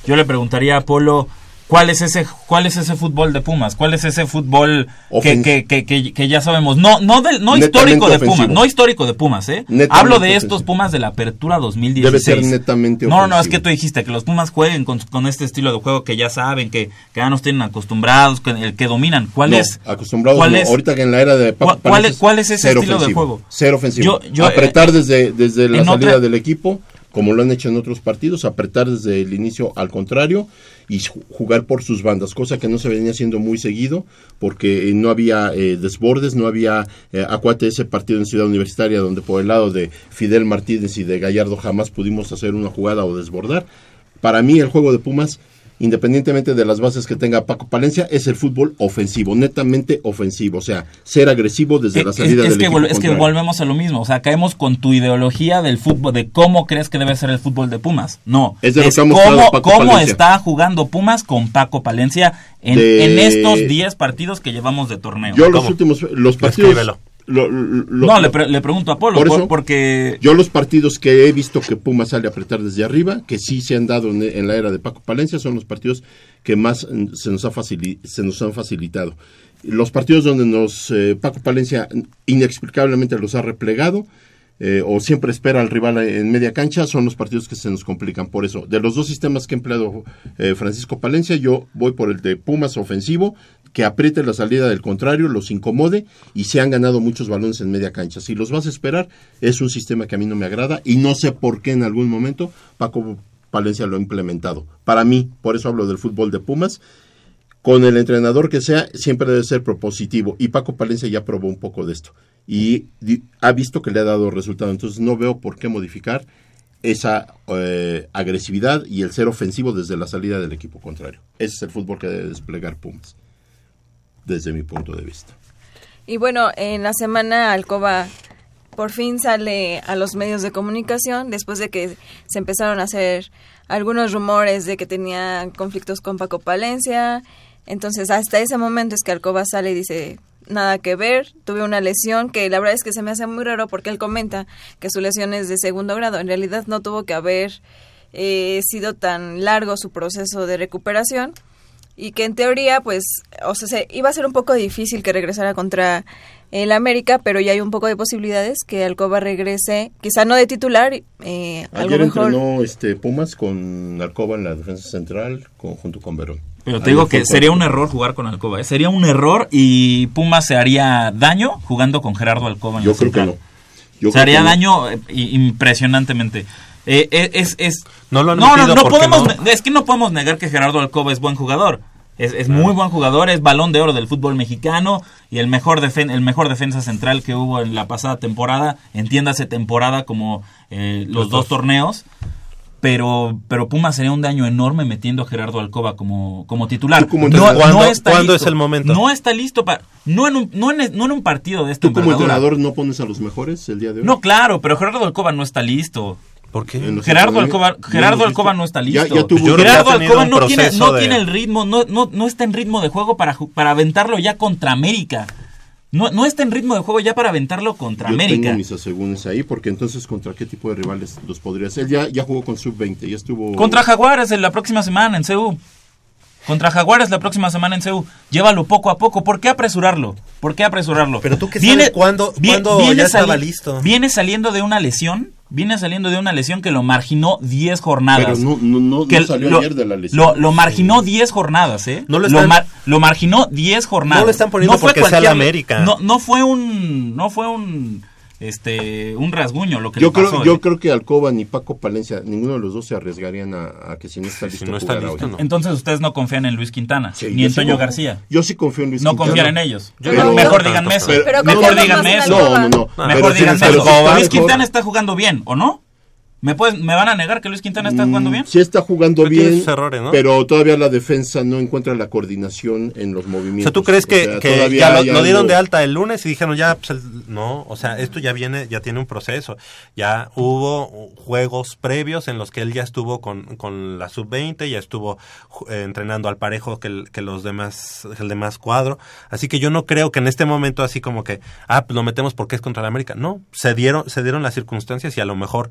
yo le preguntaría a Polo ¿Cuál es ese cuál es ese fútbol de Pumas? ¿Cuál es ese fútbol que, que, que, que, ya sabemos? No no del, no histórico de Pumas, no histórico de Pumas, ¿eh? Hablo de estos Pumas de la Apertura 2016. Debe ser netamente No, no, es que tú dijiste que los Pumas jueguen con, con este estilo de juego que ya saben, que, que ya nos tienen acostumbrados, que, el que dominan. ¿Cuál es? Acostumbrados, ¿cuál es? ahorita que en la era de Paco ¿Cuál, es, ¿Cuál es ese estilo de juego? Cero ofensivo. Yo, Apretar eh, desde, desde la salida del equipo como lo han hecho en otros partidos, apretar desde el inicio al contrario y jugar por sus bandas, cosa que no se venía haciendo muy seguido porque no había eh, desbordes, no había eh, acuate ese partido en Ciudad Universitaria donde por el lado de Fidel Martínez y de Gallardo jamás pudimos hacer una jugada o desbordar. Para mí el juego de Pumas independientemente de las bases que tenga Paco Palencia, es el fútbol ofensivo, netamente ofensivo, o sea, ser agresivo desde la Es, salida es del que, equipo es que volvemos a lo mismo, o sea, caemos con tu ideología del fútbol, de cómo crees que debe ser el fútbol de Pumas. No, Es de lo que ha cómo, Paco cómo Palencia. está jugando Pumas con Paco Palencia en, De- en estos 10 partidos que llevamos de torneo. Yo los últimos, los partidos... Descríbelo. Lo- lo- lo- no, le, pre- le pregunto a Polo, Por porque... Yo los partidos que he visto que Pumas sale a apretar desde arriba, que sí se han dado en, en la era de Paco Palencia, son los partidos que más mm, se nos, ha facili- se nos han facilitado. Los partidos donde nos eh, Paco Palencia inexplicablemente los ha replegado, eh, o siempre espera al rival en media cancha, son los partidos que se nos complican. Por eso, de los dos sistemas que ha empleado eh, Francisco Palencia, yo voy por el de Pumas ofensivo, que apriete la salida del contrario, los incomode y se han ganado muchos balones en media cancha. Si los vas a esperar, es un sistema que a mí no me agrada y no sé por qué en algún momento Paco Palencia lo ha implementado. Para mí, por eso hablo del fútbol de Pumas, con el entrenador que sea, siempre debe ser propositivo. Y Paco Palencia ya probó un poco de esto. Y ha visto que le ha dado resultado. Entonces no veo por qué modificar esa eh, agresividad y el ser ofensivo desde la salida del equipo contrario. Ese es el fútbol que debe desplegar Pumas, desde mi punto de vista. Y bueno, en la semana Alcoba por fin sale a los medios de comunicación después de que se empezaron a hacer algunos rumores de que tenía conflictos con Paco Palencia. Entonces, hasta ese momento es que Alcoba sale y dice, nada que ver, tuve una lesión que la verdad es que se me hace muy raro porque él comenta que su lesión es de segundo grado. En realidad no tuvo que haber eh, sido tan largo su proceso de recuperación y que en teoría pues o sea se, iba a ser un poco difícil que regresara contra el América pero ya hay un poco de posibilidades que Alcoba regrese quizá no de titular eh, algo Ayer mejor entrenó este Pumas con Alcoba en la defensa central con- junto con Verón. Pero te digo que sería un error jugar con Alcoba. ¿eh? Sería un error y Pumas se haría daño jugando con Gerardo Alcoba. En Yo la creo que no. Yo se creo haría que no. daño eh, impresionantemente. Eh, eh, es, es, No lo han no, no, metido no podemos, no. es que no podemos negar que Gerardo Alcoba es buen jugador. Es, es muy buen jugador, es balón de oro del fútbol mexicano y el mejor, defen- el mejor defensa central que hubo en la pasada temporada, entiéndase temporada como eh, los, Los dos. dos. torneos. Pero, pero Pumas sería un daño enorme metiendo a Gerardo Alcoba como, como titular. Como no, ¿Cuándo- está cuándo listo. es el momento? No está listo para. No en un, no en, no en un partido de esta ¿Tú como entrenador no pones a los mejores el día de hoy? No, claro, pero Gerardo Alcoba no está listo. ¿Por qué? Gerardo Alcoba, ya Gerardo Alcoba no está Ya- listo. ya tuvo- creo que Gerardo Alcoba no tiene, no de- tiene el ritmo, no, no, no está en ritmo de juego para, para aventarlo ya contra América. No, no está en ritmo de juego ya para aventarlo contra Yo América. tengo mis asegúnes ahí, porque entonces contra qué tipo de rivales los podría hacer. Ya, ya jugó con sub-20, ya estuvo... Contra Jaguares en la próxima semana en CU. Contra Jaguares la próxima semana en CU. Llévalo poco a poco. ¿Por qué apresurarlo? ¿Por qué apresurarlo? Pero tú qué sabes cuándo- vi- cuándo ya estaba listo. Viene saliendo de una lesión. Viene saliendo de una lesión que lo marginó 10 jornadas. Pero no, no, no, no que salió lo, ayer de la lesión. Lo, lo marginó 10 jornadas, ¿eh? No lo lo, están- mar- lo marginó 10 jornadas. No lo están poniendo fue porque sea la América. No, no fue un no fue un este un rasguño lo que Yo le pasó. creo, ¿eh? yo creo que Alcoba ni Paco Palencia, ninguno de los dos se arriesgarían a, a que si no está listo no está no. Entonces ustedes no confían en Luis Quintana, Sí, ni en Toño García. Yo sí confío en Luis No Quintana. confían en ellos. Yo Pero- mejor no, díganme eso. No, mejor díganme eso. No, no, no. Mejor díganme eso. Luis Quintana está jugando bien, ¿o no? ¿Me, pueden- ¿Me van a negar que Luis Quintana está jugando bien? Mm, Sí está jugando Pero bien, sus errores, ¿no? pero todavía la defensa no encuentra la coordinación en los O movimientos. sea, ¿tú crees que, sea, que todavía ya lo, dieron de alta el lunes y dijeron ya, pues el- no, o sea, esto ya viene, ya tiene un proceso. Ya hubo juegos previos en los que él ya estuvo con, con la sub-20, ya estuvo eh, entrenando al parejo que, el- que los demás, el demás cuadro. Así que yo no creo que en este momento así como que, ah, pues lo metemos porque es contra la América. No, se dieron, se dieron las circunstancias y a lo mejor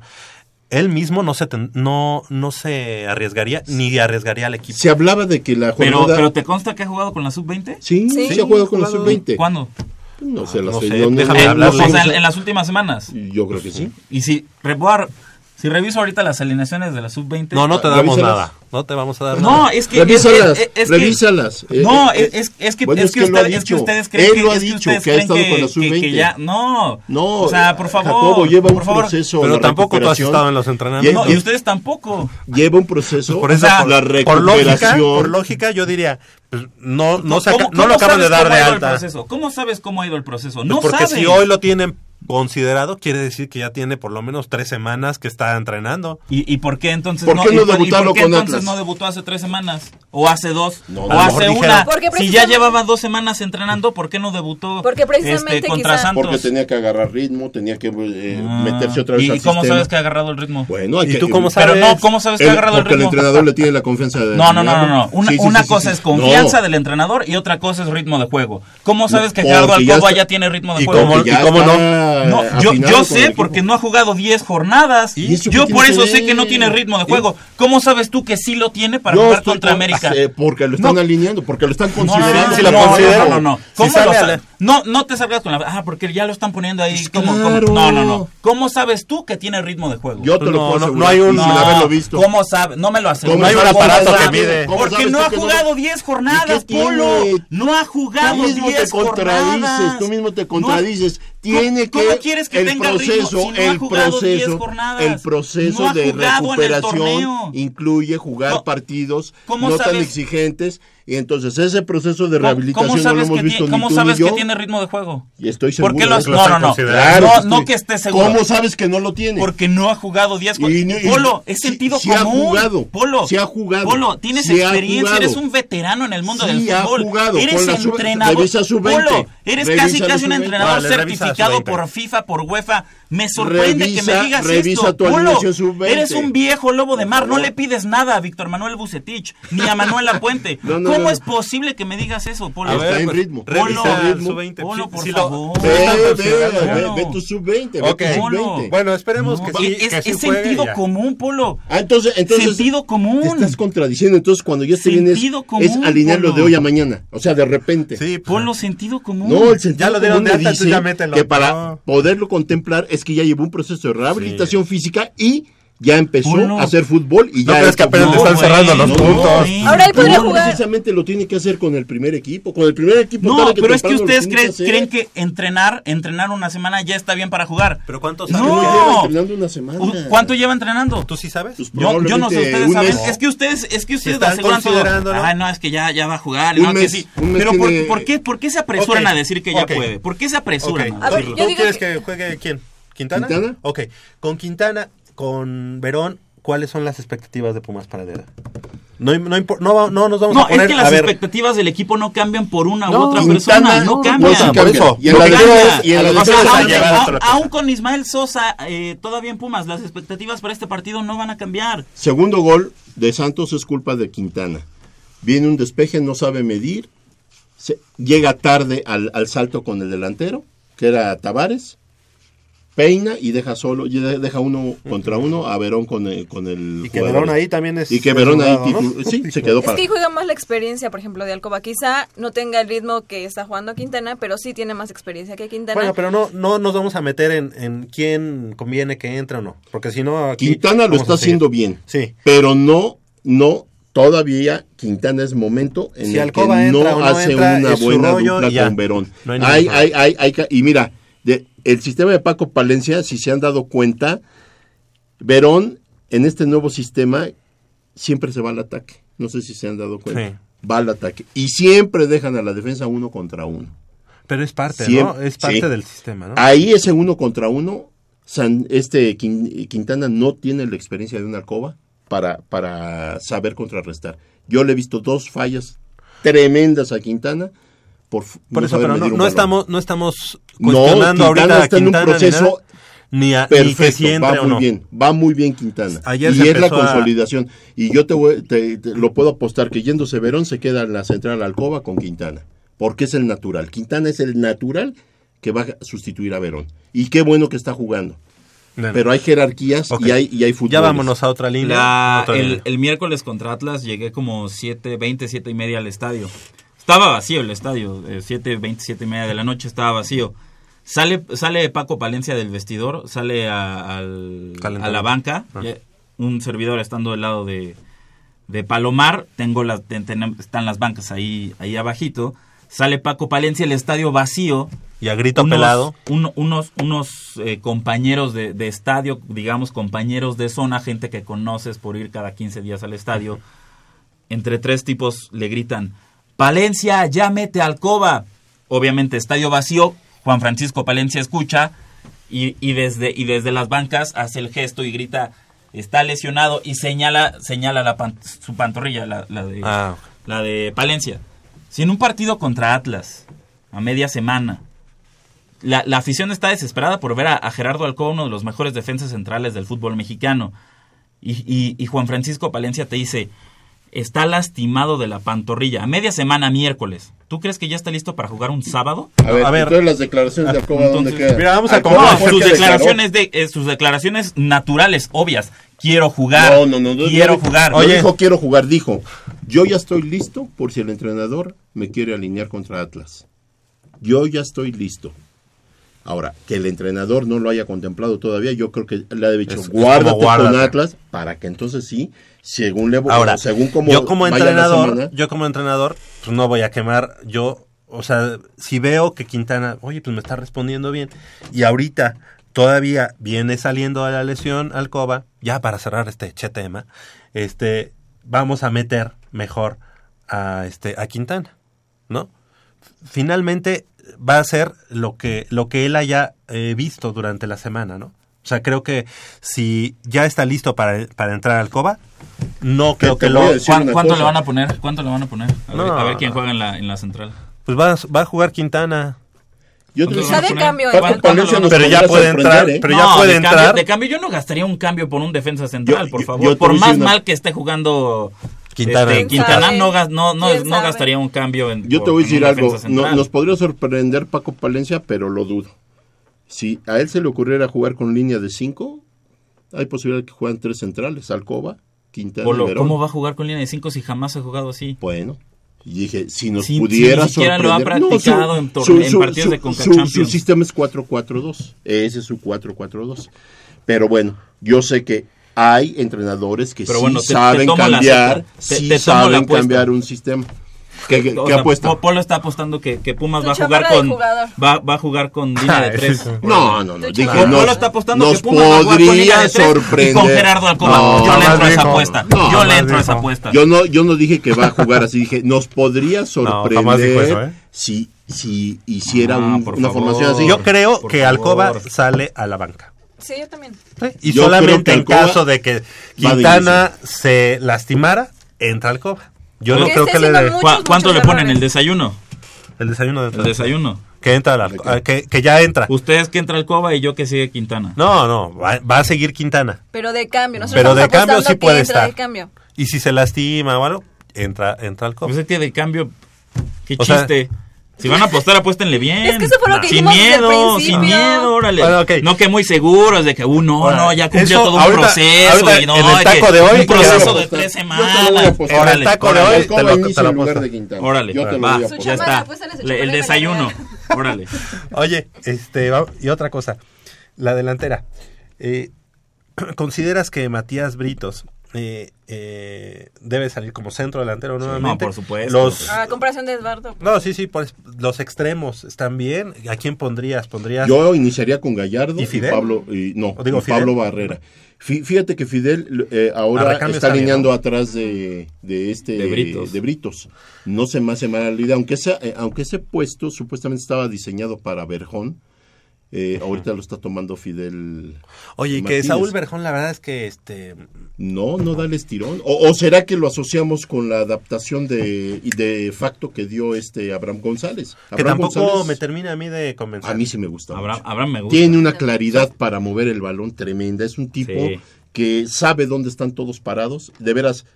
él mismo no se, ten- no, no se arriesgaría ni arriesgaría al equipo. Se hablaba de que la Pero, jornada... pero ¿te consta que ha jugado con la sub-20? Sí, Sí. sí, ha jugado con la jugado. sub-20. ¿Cuándo? No sé, la No sé, no- no- déjame no- hablarle. no o sé. sea, en las últimas semanas. Yo creo que sí. Y si, voy a- si reviso ahorita las alineaciones de la sub-20... No, no te damos Revísalas. nada. No te vamos a dar No, nada. es que... Revísalas, es- es- es que- revísalas. Eh, No, eh, es, es que, bueno, es, que es que usted- es que ustedes creen Él que, lo ha es que dicho, ustedes que ha creen estado que, con la que- que sub-20. ya... No, No, o sea, por favor, Jacobo lleva un por favor. proceso. Pero tampoco tú has recuperación. estado en los entrenamientos. No, y ustedes tampoco. Lleva un proceso. Por eso, O sea, por, la por lógica, recuperación. por lógica, yo diría, pues, no, no, ¿Cómo- saca- cómo no lo acaban de dar de alta. ¿Cómo sabes cómo ha ido el proceso? Pues No porque sabes. si hoy lo tienen considerado quiere decir que ya tiene por lo menos tres semanas que está entrenando. ¿Y, por qué entonces no, qué qué no debutó hace tres semanas? ¿O hace dos? No, ¿O hace una? Si ya llevaba dos semanas entrenando, ¿por qué no debutó porque este, precisamente este, contra Porque tenía que agarrar ritmo, tenía que eh, ah. meterse otra vez ¿Y cómo sabes que ha agarrado el ritmo? Bueno, ¿Y tú eh, cómo sabes? Que el, ha agarrado el ritmo? Porque el entrenador le tiene la confianza de... No, no, no, no. Una, cosa es confianza del entrenador y otra cosa es ritmo de juego. ¿Cómo sabes que Gerardo Alcoba ya tiene ritmo de juego? ¿Y cómo no? Eh, no, yo, sé porque no ha jugado 10 jornadas. Yo por eso sé que no tiene ritmo de juego. ¿Cómo sabes tú que sí lo tiene para jugar contra con, América? Eh, porque lo están alineando, porque lo están considerando. No, si la no, no, no, ¿Cómo lo la... no, no te salgas con la. Ah, porque ya lo están poniendo ahí. Pues No, no, no. ¿Cómo sabes tú que tiene ritmo de juego? Yo te pues lo puedo No hay un. Sin haberlo ah, visto. ¿Cómo sabes? No me lo aseguro. No hay un aparato que mide. Porque no ha jugado 10 jornadas, Polo. No ha jugado 10 jornadas. Tú mismo te contradices tiene que el tenga proceso, el, proceso el proceso de recuperación incluye jugar partidos no tan exigentes y entonces ese proceso de rehabilitación ¿Cómo sabes no lo hemos que visto ¿cómo tú sabes ni yo? que tiene ritmo de juego? Y estoy seguro. ¿Por qué lo has, no, no, no, claro, no, no que esté seguro. ¿Cómo sabes que no lo tiene? Porque no ha jugado 10 con... Polo, es sentido si común. Ha jugado, Polo, si ha jugado. Polo, tienes si experiencia, eres un veterano en el mundo del fútbol. Ha jugado, eres con entrenador. Revisa su 20, Polo, eres revisa casi casi un entrenador vale, certificado por FIFA, por UEFA. Me sorprende que me digas revisa esto. Tu Polo, eres un viejo lobo de mar. No le pides nada a Víctor Manuel Bucetich ni a Manuela Puente. ¿Cómo es posible que me digas eso, Polo? Ah, está en ritmo. Polo, ritmo. Polo, por favor. Ve, ve, ve, tu sub-20. Okay. Bueno, esperemos que sí. Es, sentido común, Polo. Ah, entonces, entonces, sentido común. Estás contradiciendo. Entonces, cuando ya se viene es alinearlo de hoy a mañana. O sea, de repente. Sí, pues. Polo, sentido común. No, el sentido común. Ya lo dieron de. Que para poderlo contemplar es que ya llevó un proceso de rehabilitación física y ya empezó a hacer fútbol y no, ya. Es que apenas no, están cerrando los puntos. Ahora él podría jugar. Precisamente lo tiene que hacer con el primer equipo. Con el primer equipo. No, pero es que ustedes creen, creen, que entrenar, entrenar una semana ya está bien para jugar. Pero ¿cuántos años no. lleva entrenando una semana? ¿Cuánto lleva entrenando? ¿Tú sí sabes? Pues yo, no sé, ustedes saben. Es que ustedes, es que ustedes aseguran todo. Ah, no, es que ya, ya va a jugar. No, que sí. Pero por, qué, ¿por qué se apresuran a decir que ya puede? ¿Por qué se apresuran? ¿Tú quieres que juegue quién? ¿Quintana? ¿Quintana? Ok. Con Quintana, con Verón, ¿cuáles son las expectativas de Pumas Paradera? No, no, no, no nos vamos a poner... No, es que las expectativas del equipo no cambian por una u otra persona. No, cambian. Sí eso. Y en la defensa y en la defensa aún, con Ismael Sosa, eh, todavía en Pumas, las expectativas para este partido no van a cambiar. Segundo gol de Santos es culpa de Quintana. Viene un despeje, no sabe medir. Llega tarde al, al salto con el delantero, que era Tavares peina y deja solo, y deja uno contra uno a Verón con el, con el y que. Verón ahí también es y que Verón ahí sí se quedó para. Es que juega más la experiencia, por ejemplo, de Alcoba, quizá no tenga el ritmo que está jugando Quintana, pero sí tiene más experiencia que Quintana. Bueno, pero no no nos vamos a meter en, en quién conviene que entre o no, porque si no Quintana lo está haciendo bien. Sí. Pero no no todavía Quintana es momento en el que no, hace una buena dupla con Verón. No hay hay, hay, hay, y mira, el sistema de Paco Palencia, si se han dado cuenta, Verón en este nuevo sistema siempre se va al ataque. No sé si se han dado cuenta. Sí. Va al ataque. Y siempre dejan a la defensa uno contra uno. Pero es parte, ¿no? Es parte del sistema, ¿no? Ahí ese uno contra uno, este Quintana no tiene la experiencia de una alcoba para, para saber contrarrestar. Yo le he visto dos fallas tremendas a Quintana por, por no eso, pero no, no estamos, no estamos cuestionando no, ahorita está en un proceso ni, a, perfecto, va muy bien, va muy bien Quintana. Y es la consolidación. Y yo te, voy, te, lo puedo apostar que yéndose Verón se queda en la central Alcoba con Quintana, porque es el natural. Quintana es el natural que va a sustituir a Verón. Y qué bueno que está jugando. Pero hay jerarquías y hay, y hay futboles. Ya vámonos a otra línea. el, miércoles contra Atlas llegué como 7, 20, 7 y media al estadio. Estaba vacío el estadio, eh, 7, 27 y media de la noche estaba vacío. Sale, sale Paco Palencia del vestidor, sale a, al, a la banca, ah. eh, un servidor estando del lado de, de Palomar, tengo las, están las bancas ahí, ahí abajito, sale Paco Palencia, el estadio vacío. Y a grito pelado. Unos unos eh, compañeros de, de, estadio, digamos compañeros de zona, gente que conoces por ir cada 15 días al estadio, entre tres tipos le gritan, Palencia, ya mete alcoba. Obviamente estadio vacío, Juan Francisco Palencia escucha y, y desde, y desde las bancas hace el gesto y grita, está lesionado y señala, señala la pan- su pantorrilla, la, la de, Ah, la de Palencia. Si en un partido contra Atlas, a media semana, la, la afición está desesperada por ver a, a Gerardo Alcoba, uno de los mejores defensas centrales del fútbol mexicano, y, y- y Juan Francisco Palencia te dice, está lastimado de la pantorrilla, a media semana, miércoles. ¿Tú crees que ya está listo para jugar un sábado? A ver, entonces las declaraciones de mira, vamos a sus declaraciones de eh, sus declaraciones naturales, obvias. Quiero jugar. No, no, no. no, quiero no, jugar. No dijo quiero jugar, dijo yo ya estoy listo por si el entrenador me quiere alinear contra Atlas. Yo ya estoy listo. Ahora, que el entrenador no lo haya contemplado todavía, yo creo que le ha dicho, Es- es guárdate como guárdate". con Atlas, para que entonces sí, según le Ahora, según como yo como entrenador, semana, yo como entrenador, pues no voy a quemar, yo, o sea, si veo que Quintana, oye, pues me está respondiendo bien, y ahorita todavía viene saliendo de la lesión Alcoba, ya para cerrar este che tema, este, vamos a meter mejor a este, a Quintana, ¿no? Finalmente va a ser lo que, lo que él haya eh, visto durante la semana, ¿no? O sea, creo que si ya está listo para, para entrar al Coba, no creo te que lo... decir ¿Cuán- una ¿Cuánto cosa. le van a poner? ¿Cuánto le van a poner? A, ver, No. a ver quién juega en la, en la central. Pues va, va a jugar Quintana. yo te Quizá de cambio. Pero ya puede entrar, ¿eh? pero ya puede de entrar. Cambio, de cambio, yo no gastaría un cambio por un defensa central, Yo- por favor. yo por más una- mal que esté jugando Quintana. este, ¿Quién Quintana, no, no, no, ¿Quién no gastaría un cambio en Yo te voy a decir algo, no- nos podría sorprender Paco Palencia, pero lo dudo. Si a él se le ocurriera jugar con línea de 5, hay posibilidad de que jueguen tres centrales, Alcoba, Quintana Polo, y Verón. ¿Cómo va a jugar con línea de 5 si jamás ha jugado así? Bueno, y dije, si nos Si- si pudiera ni siquiera lo ha sorprender- practicado en torne- en partidos de Conca su- Champions. su sistema es 4-4-2, ese es su 4-4-2. Pero bueno, yo sé que hay entrenadores que Pero sí bueno, te- te saben la cambiar. Te- sí te saben cambiar un sistema. ¿Qué, qué- O qué sea, apuesta? Po- Polo está apostando que, que Pumas Tu va a jugar con va, va a jugar con línea de Ah, tres. No, no, no. Dije, nos, Polo está apostando nos que Pumas va a jugar con línea podría de tres sorprender. y con Gerardo Alcoba. No, yo le entro a esa apuesta. No, yo le entro a esa apuesta. Yo no, yo no dije que va a jugar así, dije, nos podría sorprender dijo eso, ¿eh? si, si hiciera Ah, un- una favor. formación así. Yo creo que favor. Alcoba sale a la banca. Sí, yo también. ¿sí? Y Yo solamente en caso de que Quintana se lastimara, entra Alcoba. Yo no creo está que le dé muchos, ¿Cu- ¿Cuánto muchos le ponen errores. el desayuno? el desayuno de El desayuno. Que entra la- que, que ya entra. Ustedes que entra Alcoba y yo que sigue Quintana. No, no, va, va a seguir Quintana. Pero de cambio. Nosotros Pero de cambio sí puede estar. de cambio. Y si se lastima o algo, entra, entra Alcoba. Pues es que de cambio, qué O sea- chiste. Si van a apostar, apuéstenle bien. Es que eso fue lo que sin dijimos desde el miedo, sin miedo, órale. Bueno. No que muy seguros de que, uh, no, ya cumplió eso, todo un ahorita- proceso. ahorita y no, en el taco que- de hoy, un proceso de tres apostar. Yo te lo voy a semanas. Ahora, el taco de hoy te lo, inicia te lo en lugar apuesto. de Quintana. Órale, Yo te lo va, ya está. Le- el desayuno. Órale. Oye, este, y otra cosa, la delantera. Eh, ¿Consideras que Matías Britos eh, eh, debe salir como centro delantero nuevamente? por supuesto. Los, A comparación de Eduardo. no, sí, sí, pues, los extremos están bien. ¿A quién pondrías? ¿Pondrías? Yo iniciaría con Gallardo ¿Y y, Fidel? Pablo, y, no, ¿O digo y Pablo Fidel? Barrera. Fí- Fíjate que Fidel eh, ahora está alineando ¿no? atrás de, de este De Britos. de Britos. No se me hace mala la idea, aunque ese, eh, aunque ese puesto supuestamente estaba diseñado para Berjón. Eh, ahorita lo está tomando Fidel. Oye, y que. Saúl Berjón, la verdad es que este No, no da el estirón. O, o será que lo asociamos con la adaptación de, de facto que dio este Abraham González? que tampoco González, me termina a mí de convencer. a mí sí me gusta. Abraham, mucho. Abraham me gusta. Tiene una claridad para mover el balón tremenda. Es un tipo Sí. que sabe dónde están todos parados. De veras,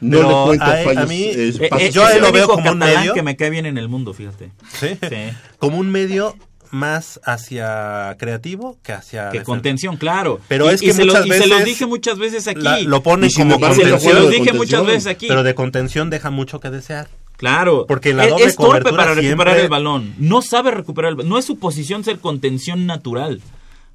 no Pero le cuento a- a fallos. mí- eh, Eh, yo lo veo como un medio. que me cae bien en el mundo, fíjate. ¿Sí? Sí. como un medio más hacia creativo que hacia Que defensa. contención, claro. Pero Y- es y que se lo- muchas y se los veces dije muchas veces aquí. La- lo ponen Y sin como embargo, se, lo- se contención, los de dije contención. muchas veces aquí. pero de contención deja mucho que desear. Claro. Porque la es, doble es torpe para recuperar el balón. No sabe recuperar el balón. No es su posición ser contención natural.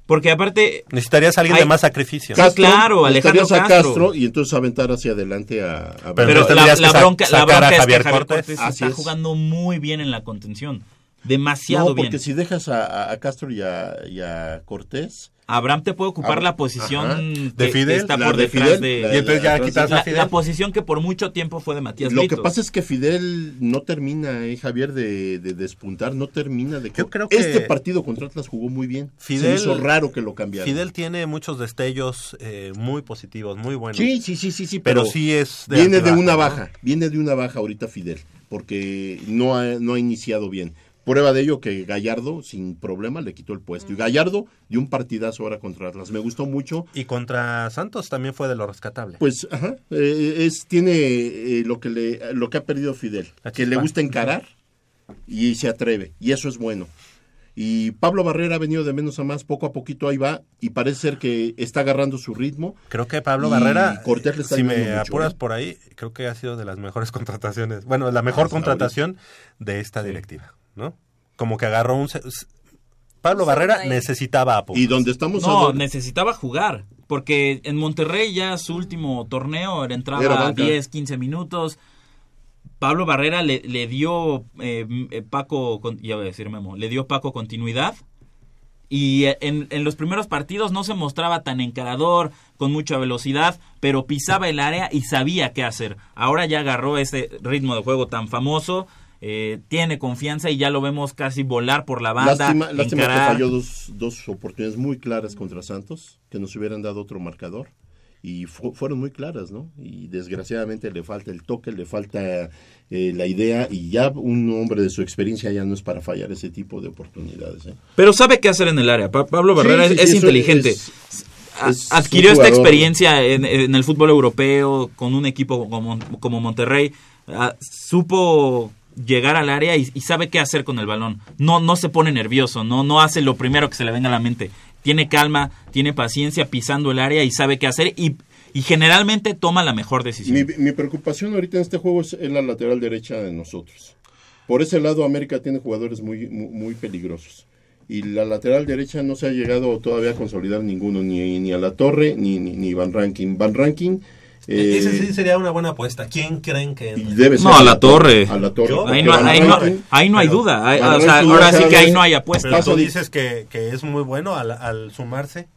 Porque aparte, Necesitarías a alguien Hay- de más sacrificio. Cas- claro, Alejandro estarías a Castro. Castro y entonces aventar hacia adelante a, a Pero pero la, la bronca, la bronca a es que Javier Cortés. Está es. jugando muy bien en la contención. Demasiado No, porque bien. si dejas a, Castro y a, y a Cortés, Abraham te puede ocupar la posición que De Fidel, está la por de detrás Fidel, de la de Y entonces ya la- quitas a Fidel. la posición que por mucho tiempo fue de Matías Lo que pasa es que Fidel no termina, eh, Javier, de, de despuntar, no termina de... Yo creo que- Este partido contra Atlas jugó muy bien. Fidel, Se hizo raro que lo cambiaran. Fidel tiene muchos destellos eh, muy positivos, muy buenos. Sí, sí, sí, sí, sí, pero, pero, sí es viene de una ¿no? baja, viene de una baja ahorita Fidel, porque no ha, no ha iniciado bien. Prueba de ello que Gallardo, sin problema, le quitó el puesto. Y Gallardo dio un partidazo ahora contra Atlas. Me gustó mucho. Y contra Santos también fue de lo rescatable. Pues, ajá, eh, es, tiene eh, lo, que le, lo que ha perdido Fidel, que le gusta encarar y se atreve, y eso es bueno. Y Pablo Barrera ha venido de menos a más, poco a poquito ahí va, y parece ser que está agarrando su ritmo. Creo que Pablo Barrera, si me mucho, apuras ¿eh? por ahí, creo que ha sido de las mejores contrataciones. Bueno, la mejor Hasta contratación de esta directiva, ¿no? Como que agarró un... Pablo Barrera necesitaba a Pumas. Y donde estamos No, ahora- necesitaba jugar. Porque en Monterrey ya su último torneo era entraba Era a banca. 10, 15 minutos. Pablo Barrera le, le dio eh, eh, Paco, ya voy a decir Memo, le dio Paco continuidad. Y eh, en, en los primeros partidos no se mostraba tan encarador, con mucha velocidad, pero pisaba el área y sabía qué hacer. Ahora ya agarró ese ritmo de juego tan famoso, eh, tiene confianza y ya lo vemos casi volar por la banda. Lástima, lástima que falló dos, dos oportunidades muy claras contra Santos, que nos hubieran dado otro marcador. Y fu- fueron muy claras, ¿no? Y desgraciadamente le falta el toque, le falta eh, la idea, y ya un hombre de su experiencia ya no es para fallar ese tipo de oportunidades. ¿eh? Pero sabe qué hacer en el área. Pa- Pablo Barrera sí, es, sí, es eso inteligente. es- A- es Adquirió esta experiencia en, en el fútbol europeo con un equipo como, como Monterrey. Ah, supo llegar al área y, sabe qué hacer con el balón. No, no se pone nervioso, no, no hace lo primero que se le venga a la mente. Tiene calma, tiene paciencia pisando el área y sabe qué hacer y, generalmente toma la mejor decisión. Mi, preocupación ahorita en este juego es, la lateral derecha de nosotros. Por ese lado, América tiene jugadores muy, muy, muy peligrosos. Y la lateral derecha no se ha llegado todavía a consolidar ninguno, ni, ni a la Torre, ni, ni, ni Van Ranking. Van Ranking. Eh, Ese sí sería una buena apuesta. ¿Quién creen que entre? debe ser No, a la torre. A la torre. Ahí no, ahí no- ahí no hay Pero- duda. Ahí- Van o sea, Ranking ahora sí que ahí no hay apuesta. Pero tú dices que, que es muy bueno al, al sumarse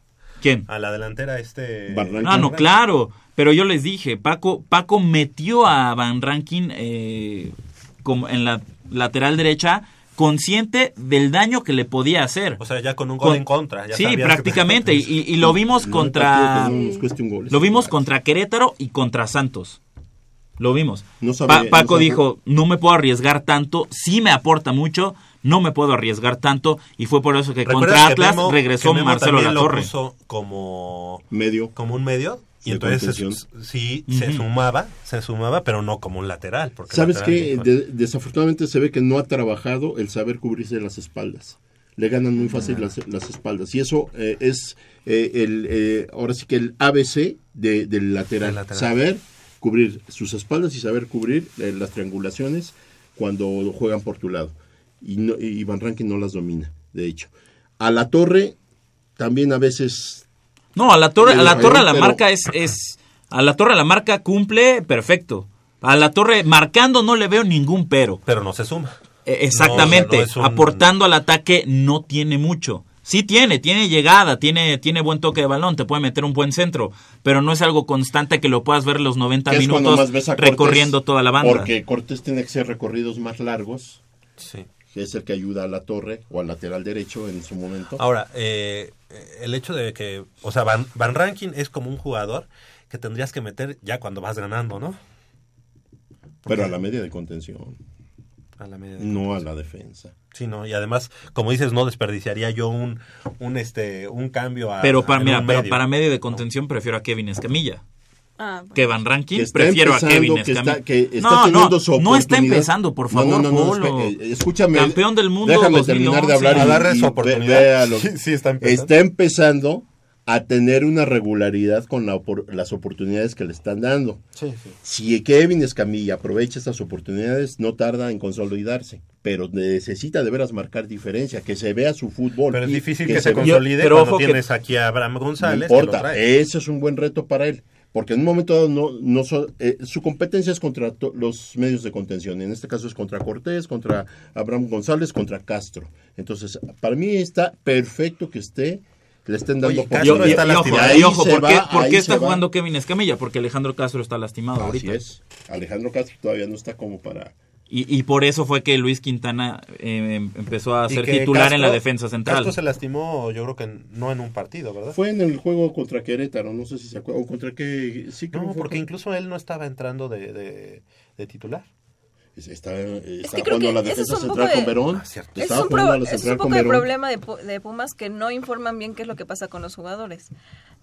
¿Quién? a la delantera este... Van Ranking. Ah, no, claro. Pero yo les dije, Paco, Paco metió a Van Rankin eh, como en la lateral derecha consciente del daño que le podía hacer. O sea, ya con un gol Con- en contra. ya sí, que- prácticamente. Y, y lo vimos No, contra... no. Lo vimos contra Querétaro y contra Santos. Lo vimos. No Pa- no Paco dijo, no me puedo arriesgar tanto, sí me aporta mucho, no me puedo arriesgar tanto, y fue por eso que ¿Recuerdas contra que Atlas Memo- regresó que Marcelo lo Latorre. puso como Medio. como un medio y De entonces sí se sumaba, se sumaba, pero no como un lateral. Porque ¿Sabes no- De- desafortunadamente se ve que no ha trabajado el saber cubrirse las espaldas. Le ganan muy fácil las, las espaldas. Y eso eh, es eh, el, eh, ahora sí que el ABC de- del lateral. Del lateral. Saber cubrir sus espaldas y saber cubrir eh, las triangulaciones cuando juegan por tu lado. Y, no, y Van Rankin no las domina, de hecho. A la torre también a veces No, a la torre, a la torre a la marca es, es, a la torre a la marca cumple perfecto. A la torre marcando no le veo ningún pero. Pero no se suma. Eh, Exactamente, No, no es un- aportando al ataque no tiene mucho. Sí tiene, tiene llegada, tiene, tiene buen toque de balón, te puede meter un buen centro, pero no es algo constante que lo puedas ver los 90 que es cuando minutos más ves a Cortés, recorriendo toda la banda. Porque Cortés tiene que ser recorridos más largos, Sí. Que es el que ayuda a la torre o al lateral derecho en su momento. Ahora, eh, el hecho de que, o sea, Van, Van Rankin es como un jugador que tendrías que meter ya cuando vas ganando, ¿no? pero a la media de contención, A la media de- no a la defensa. Sí, no, y además, como dices, no desperdiciaría yo un, un este, un cambio a. pero para, mira, un pero medio. para medio de contención prefiero a Kevin Escamilla. Ah, Que Van Rankin, Que está prefiero a Kevin que Escamilla. está- que está no, no, su no está empezando, por favor, no, no, no, Polo. eh, escúchame. Campeón del mundo Déjame terminar de 2011. hablar y, su ve- oportunidad. véalo. Sí, sí, está empezando. Está empezando a tener una regularidad con la opor- las oportunidades que le están dando. Sí, sí. Si Kevin Escamilla aprovecha estas oportunidades, no tarda en consolidarse, pero necesita de veras marcar diferencia, que se vea su fútbol. Pero es difícil que, se consolide pero cuando ojo que- tienes aquí a Abraham González. no importa, ese es un buen reto para él, porque en un momento dado no, no so- eh, su competencia es contra to- los medios de contención, en este caso es contra Cortés, contra Abraham González, contra Castro. Entonces, para mí está perfecto que esté le estén dando Y, y ahí y ojo, se ¿por qué, va, por ahí qué se está va. jugando Kevin Escamilla? Porque Alejandro Castro está lastimado Así ahorita. es. Alejandro Castro todavía no está como para... Y, y por eso fue que Luis Quintana eh, em- empezó a ser que titular en la Castro- defensa central. Castro se lastimó, yo creo que no en un partido, ¿verdad? Fue en el juego contra Querétaro, no sé si se acuerdan. ¿O contra qué? Sí, creo No, que fue porque con- incluso él no estaba entrando de, de, de titular. Está, está que creo jugando que la ese defensa es central poco con de- Verón. Ah, es Estaba un, jugando pro- a la es un poco el problema de, de Pumas que no informan bien qué es lo que pasa con los jugadores.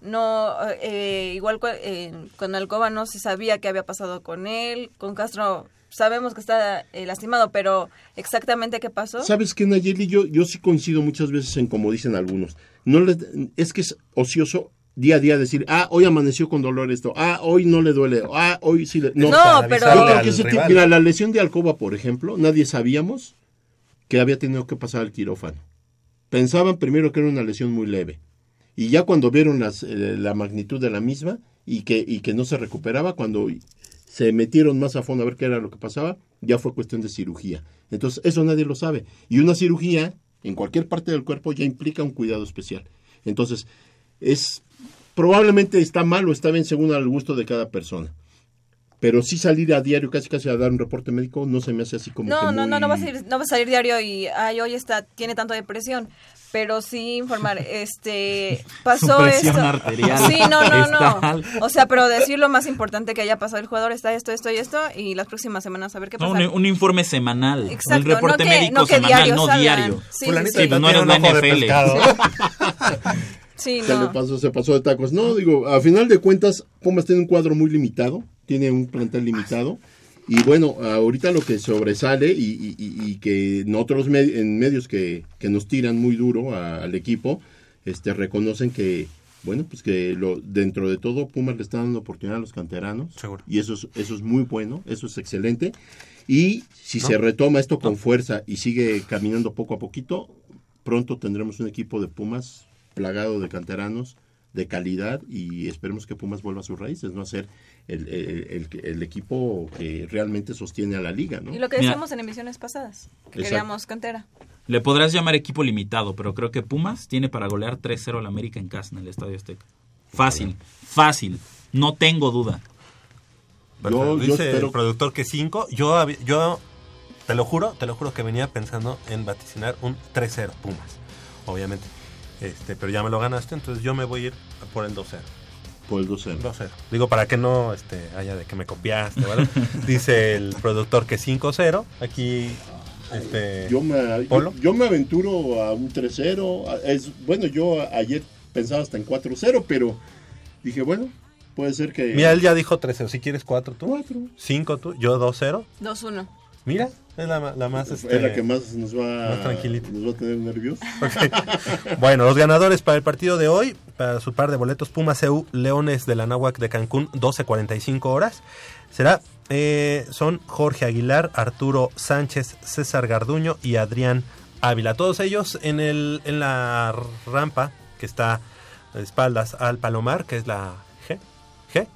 No, eh, igual eh, con Alcoba no se sabía qué había pasado con él, con Castro sabemos que está eh, lastimado, pero exactamente qué pasó. ¿Sabes qué, Nayeli? Yo, yo sí coincido muchas veces en como dicen algunos. No le, es que es ocioso día a día decir, ah, hoy amaneció con dolor esto, ah, hoy no le duele, ah, hoy sí le... No, pero- Yo creo al que ese tipo- rival. mira, la lesión de Alcoba, por ejemplo, nadie sabíamos que había tenido que pasar al quirófano. Pensaban primero que era una lesión muy leve. Y ya cuando vieron las, eh, la magnitud de la misma y que, y que no se recuperaba, cuando se metieron más a fondo a ver qué era lo que pasaba, ya fue cuestión de cirugía. Entonces, eso nadie lo sabe. Y una cirugía, en cualquier parte del cuerpo, ya implica un cuidado especial. Entonces, es probablemente está mal o está bien según al gusto de cada persona. Pero sí salir a diario, casi casi a dar un reporte médico, no se me hace así como No, que no, no, muy- no va a salir, no va a salir diario y ay, hoy está tiene tanto depresión, pero sí informar, este pasó esto. arterial Sí, no, no, no. O sea, pero decir lo más importante que haya pasado el jugador está esto, esto y esto y las próximas semanas a ver qué No, pasa. un, un informe semanal. Exacto, un reporte no que- médico no que semanal, diario no salgan. diario. Sí, Fulanito sí, Sí, pues no eres un la NFL. Sí, se no. le pasó, se pasó de tacos. No, digo, a final de cuentas, Pumas tiene un cuadro muy limitado, tiene un plantel limitado. Y bueno, ahorita lo que sobresale y, y- y- y que en otros med- en medios que, que nos tiran muy duro a- al equipo, este reconocen que, bueno, pues que lo, dentro de todo Pumas le está dando oportunidad a los canteranos. Seguro. Y eso es, eso es muy bueno, eso es excelente. Y si ¿No? se retoma esto con fuerza y sigue caminando poco a poquito, pronto tendremos un equipo de Pumas plagado de canteranos de calidad y esperemos que Pumas vuelva a sus raíces, no a ser el, el- el- el equipo que realmente sostiene a la liga, ¿no? Y lo que Mira. decíamos en emisiones pasadas, que Exacto. queríamos cantera. Le podrás llamar equipo limitado, pero creo que Pumas tiene para golear 3-0 al América en casa en el Estadio Azteca. Fácil, fácil. No tengo duda. Yo Dice espero- el productor que 5. Yo, yo te lo juro, te lo juro que venía pensando en vaticinar un 3-0 Pumas, obviamente. Este, pero ya me lo ganaste, entonces yo me voy a ir por el 2-0. Por el 2-0. 2-0. Digo, para que no este, haya de que me copiaste, ¿vale? Dice el productor que 5-0. Aquí, este. Yo me, Polo. yo, yo me aventuro a un 3-0. a- Es, bueno, yo ayer pensaba hasta en 4-0, pero dije, bueno, puede ser que... Mira, él ya dijo 3-0. Si quieres 4 tú. 4. 5 tú. Yo 2-0. 2-1. Mira, es la, más. Es Este, la que más nos va, más tranquilita. nos va a tener nerviosos. Bueno, los ganadores para el partido de hoy, para su par de boletos, Pumas EU Leones de la Náhuac de Cancún, 12.45 horas. Será, eh, son Jorge Aguilar, Arturo Sánchez, César Garduño y Adrián Ávila. Todos ellos en, el, en la rampa que está de espaldas al Palomar, que es la G. G.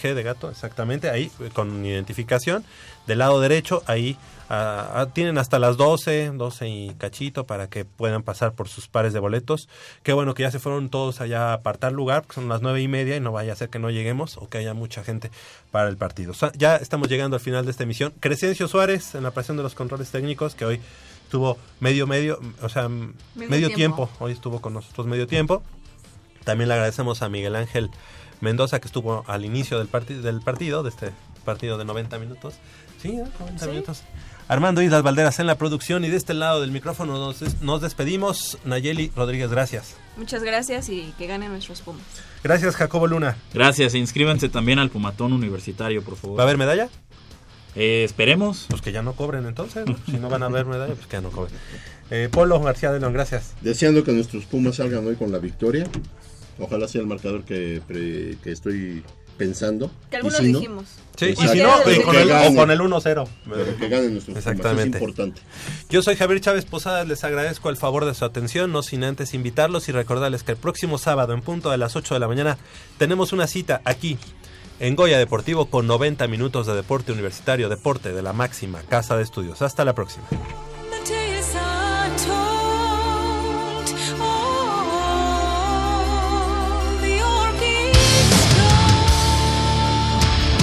G de gato, exactamente, ahí eh, con identificación. Del lado derecho, ahí ah, ah, tienen hasta las 12, 12 y cachito para que puedan pasar por sus pares de boletos. Qué bueno que ya se fueron todos allá a apartar lugar, porque son las nueve y media y no vaya a ser que no lleguemos o que haya mucha gente para el partido. Ya estamos llegando al final de esta emisión. Crescencio Suárez en la presión de los controles técnicos, que hoy estuvo medio, medio, o sea, medio, Medio tiempo. tiempo. Hoy estuvo con nosotros medio tiempo. También le agradecemos a Miguel Ángel Mendoza, que estuvo al inicio del, parti- del partido, de este partido de 90 minutos. Sí, ¿eh? 90 Sí. minutos. Armando Islas Valderas en la producción y de este lado del micrófono nos, des- nos despedimos. Nayeli Rodríguez, gracias. Muchas gracias y que ganen nuestros Pumas. Gracias, Jacobo Luna. Gracias, e inscríbanse también al Pumatón Universitario, por favor. ¿Va a haber medalla? Eh, esperemos. Pues que ya no cobren entonces. ¿no? Si no van a haber medalla, pues que ya no cobren. Eh, Polo García de León, gracias. Deseando que nuestros Pumas salgan hoy con la victoria. Ojalá sea el marcador que, pre- que estoy pensando. Que Y algunos si no, dijimos. Sí, y si no, Pero con que el, o con el 1-0. Pero que ganen nuestros Pumas, Exactamente. es importante. Yo soy Javier Chávez Posadas, les agradezco el favor de su atención, no sin antes invitarlos y recordarles que el próximo sábado en punto de las 8 de la mañana tenemos una cita aquí en Goya Deportivo con 90 minutos de deporte universitario, deporte de la máxima casa de estudios. Hasta la próxima.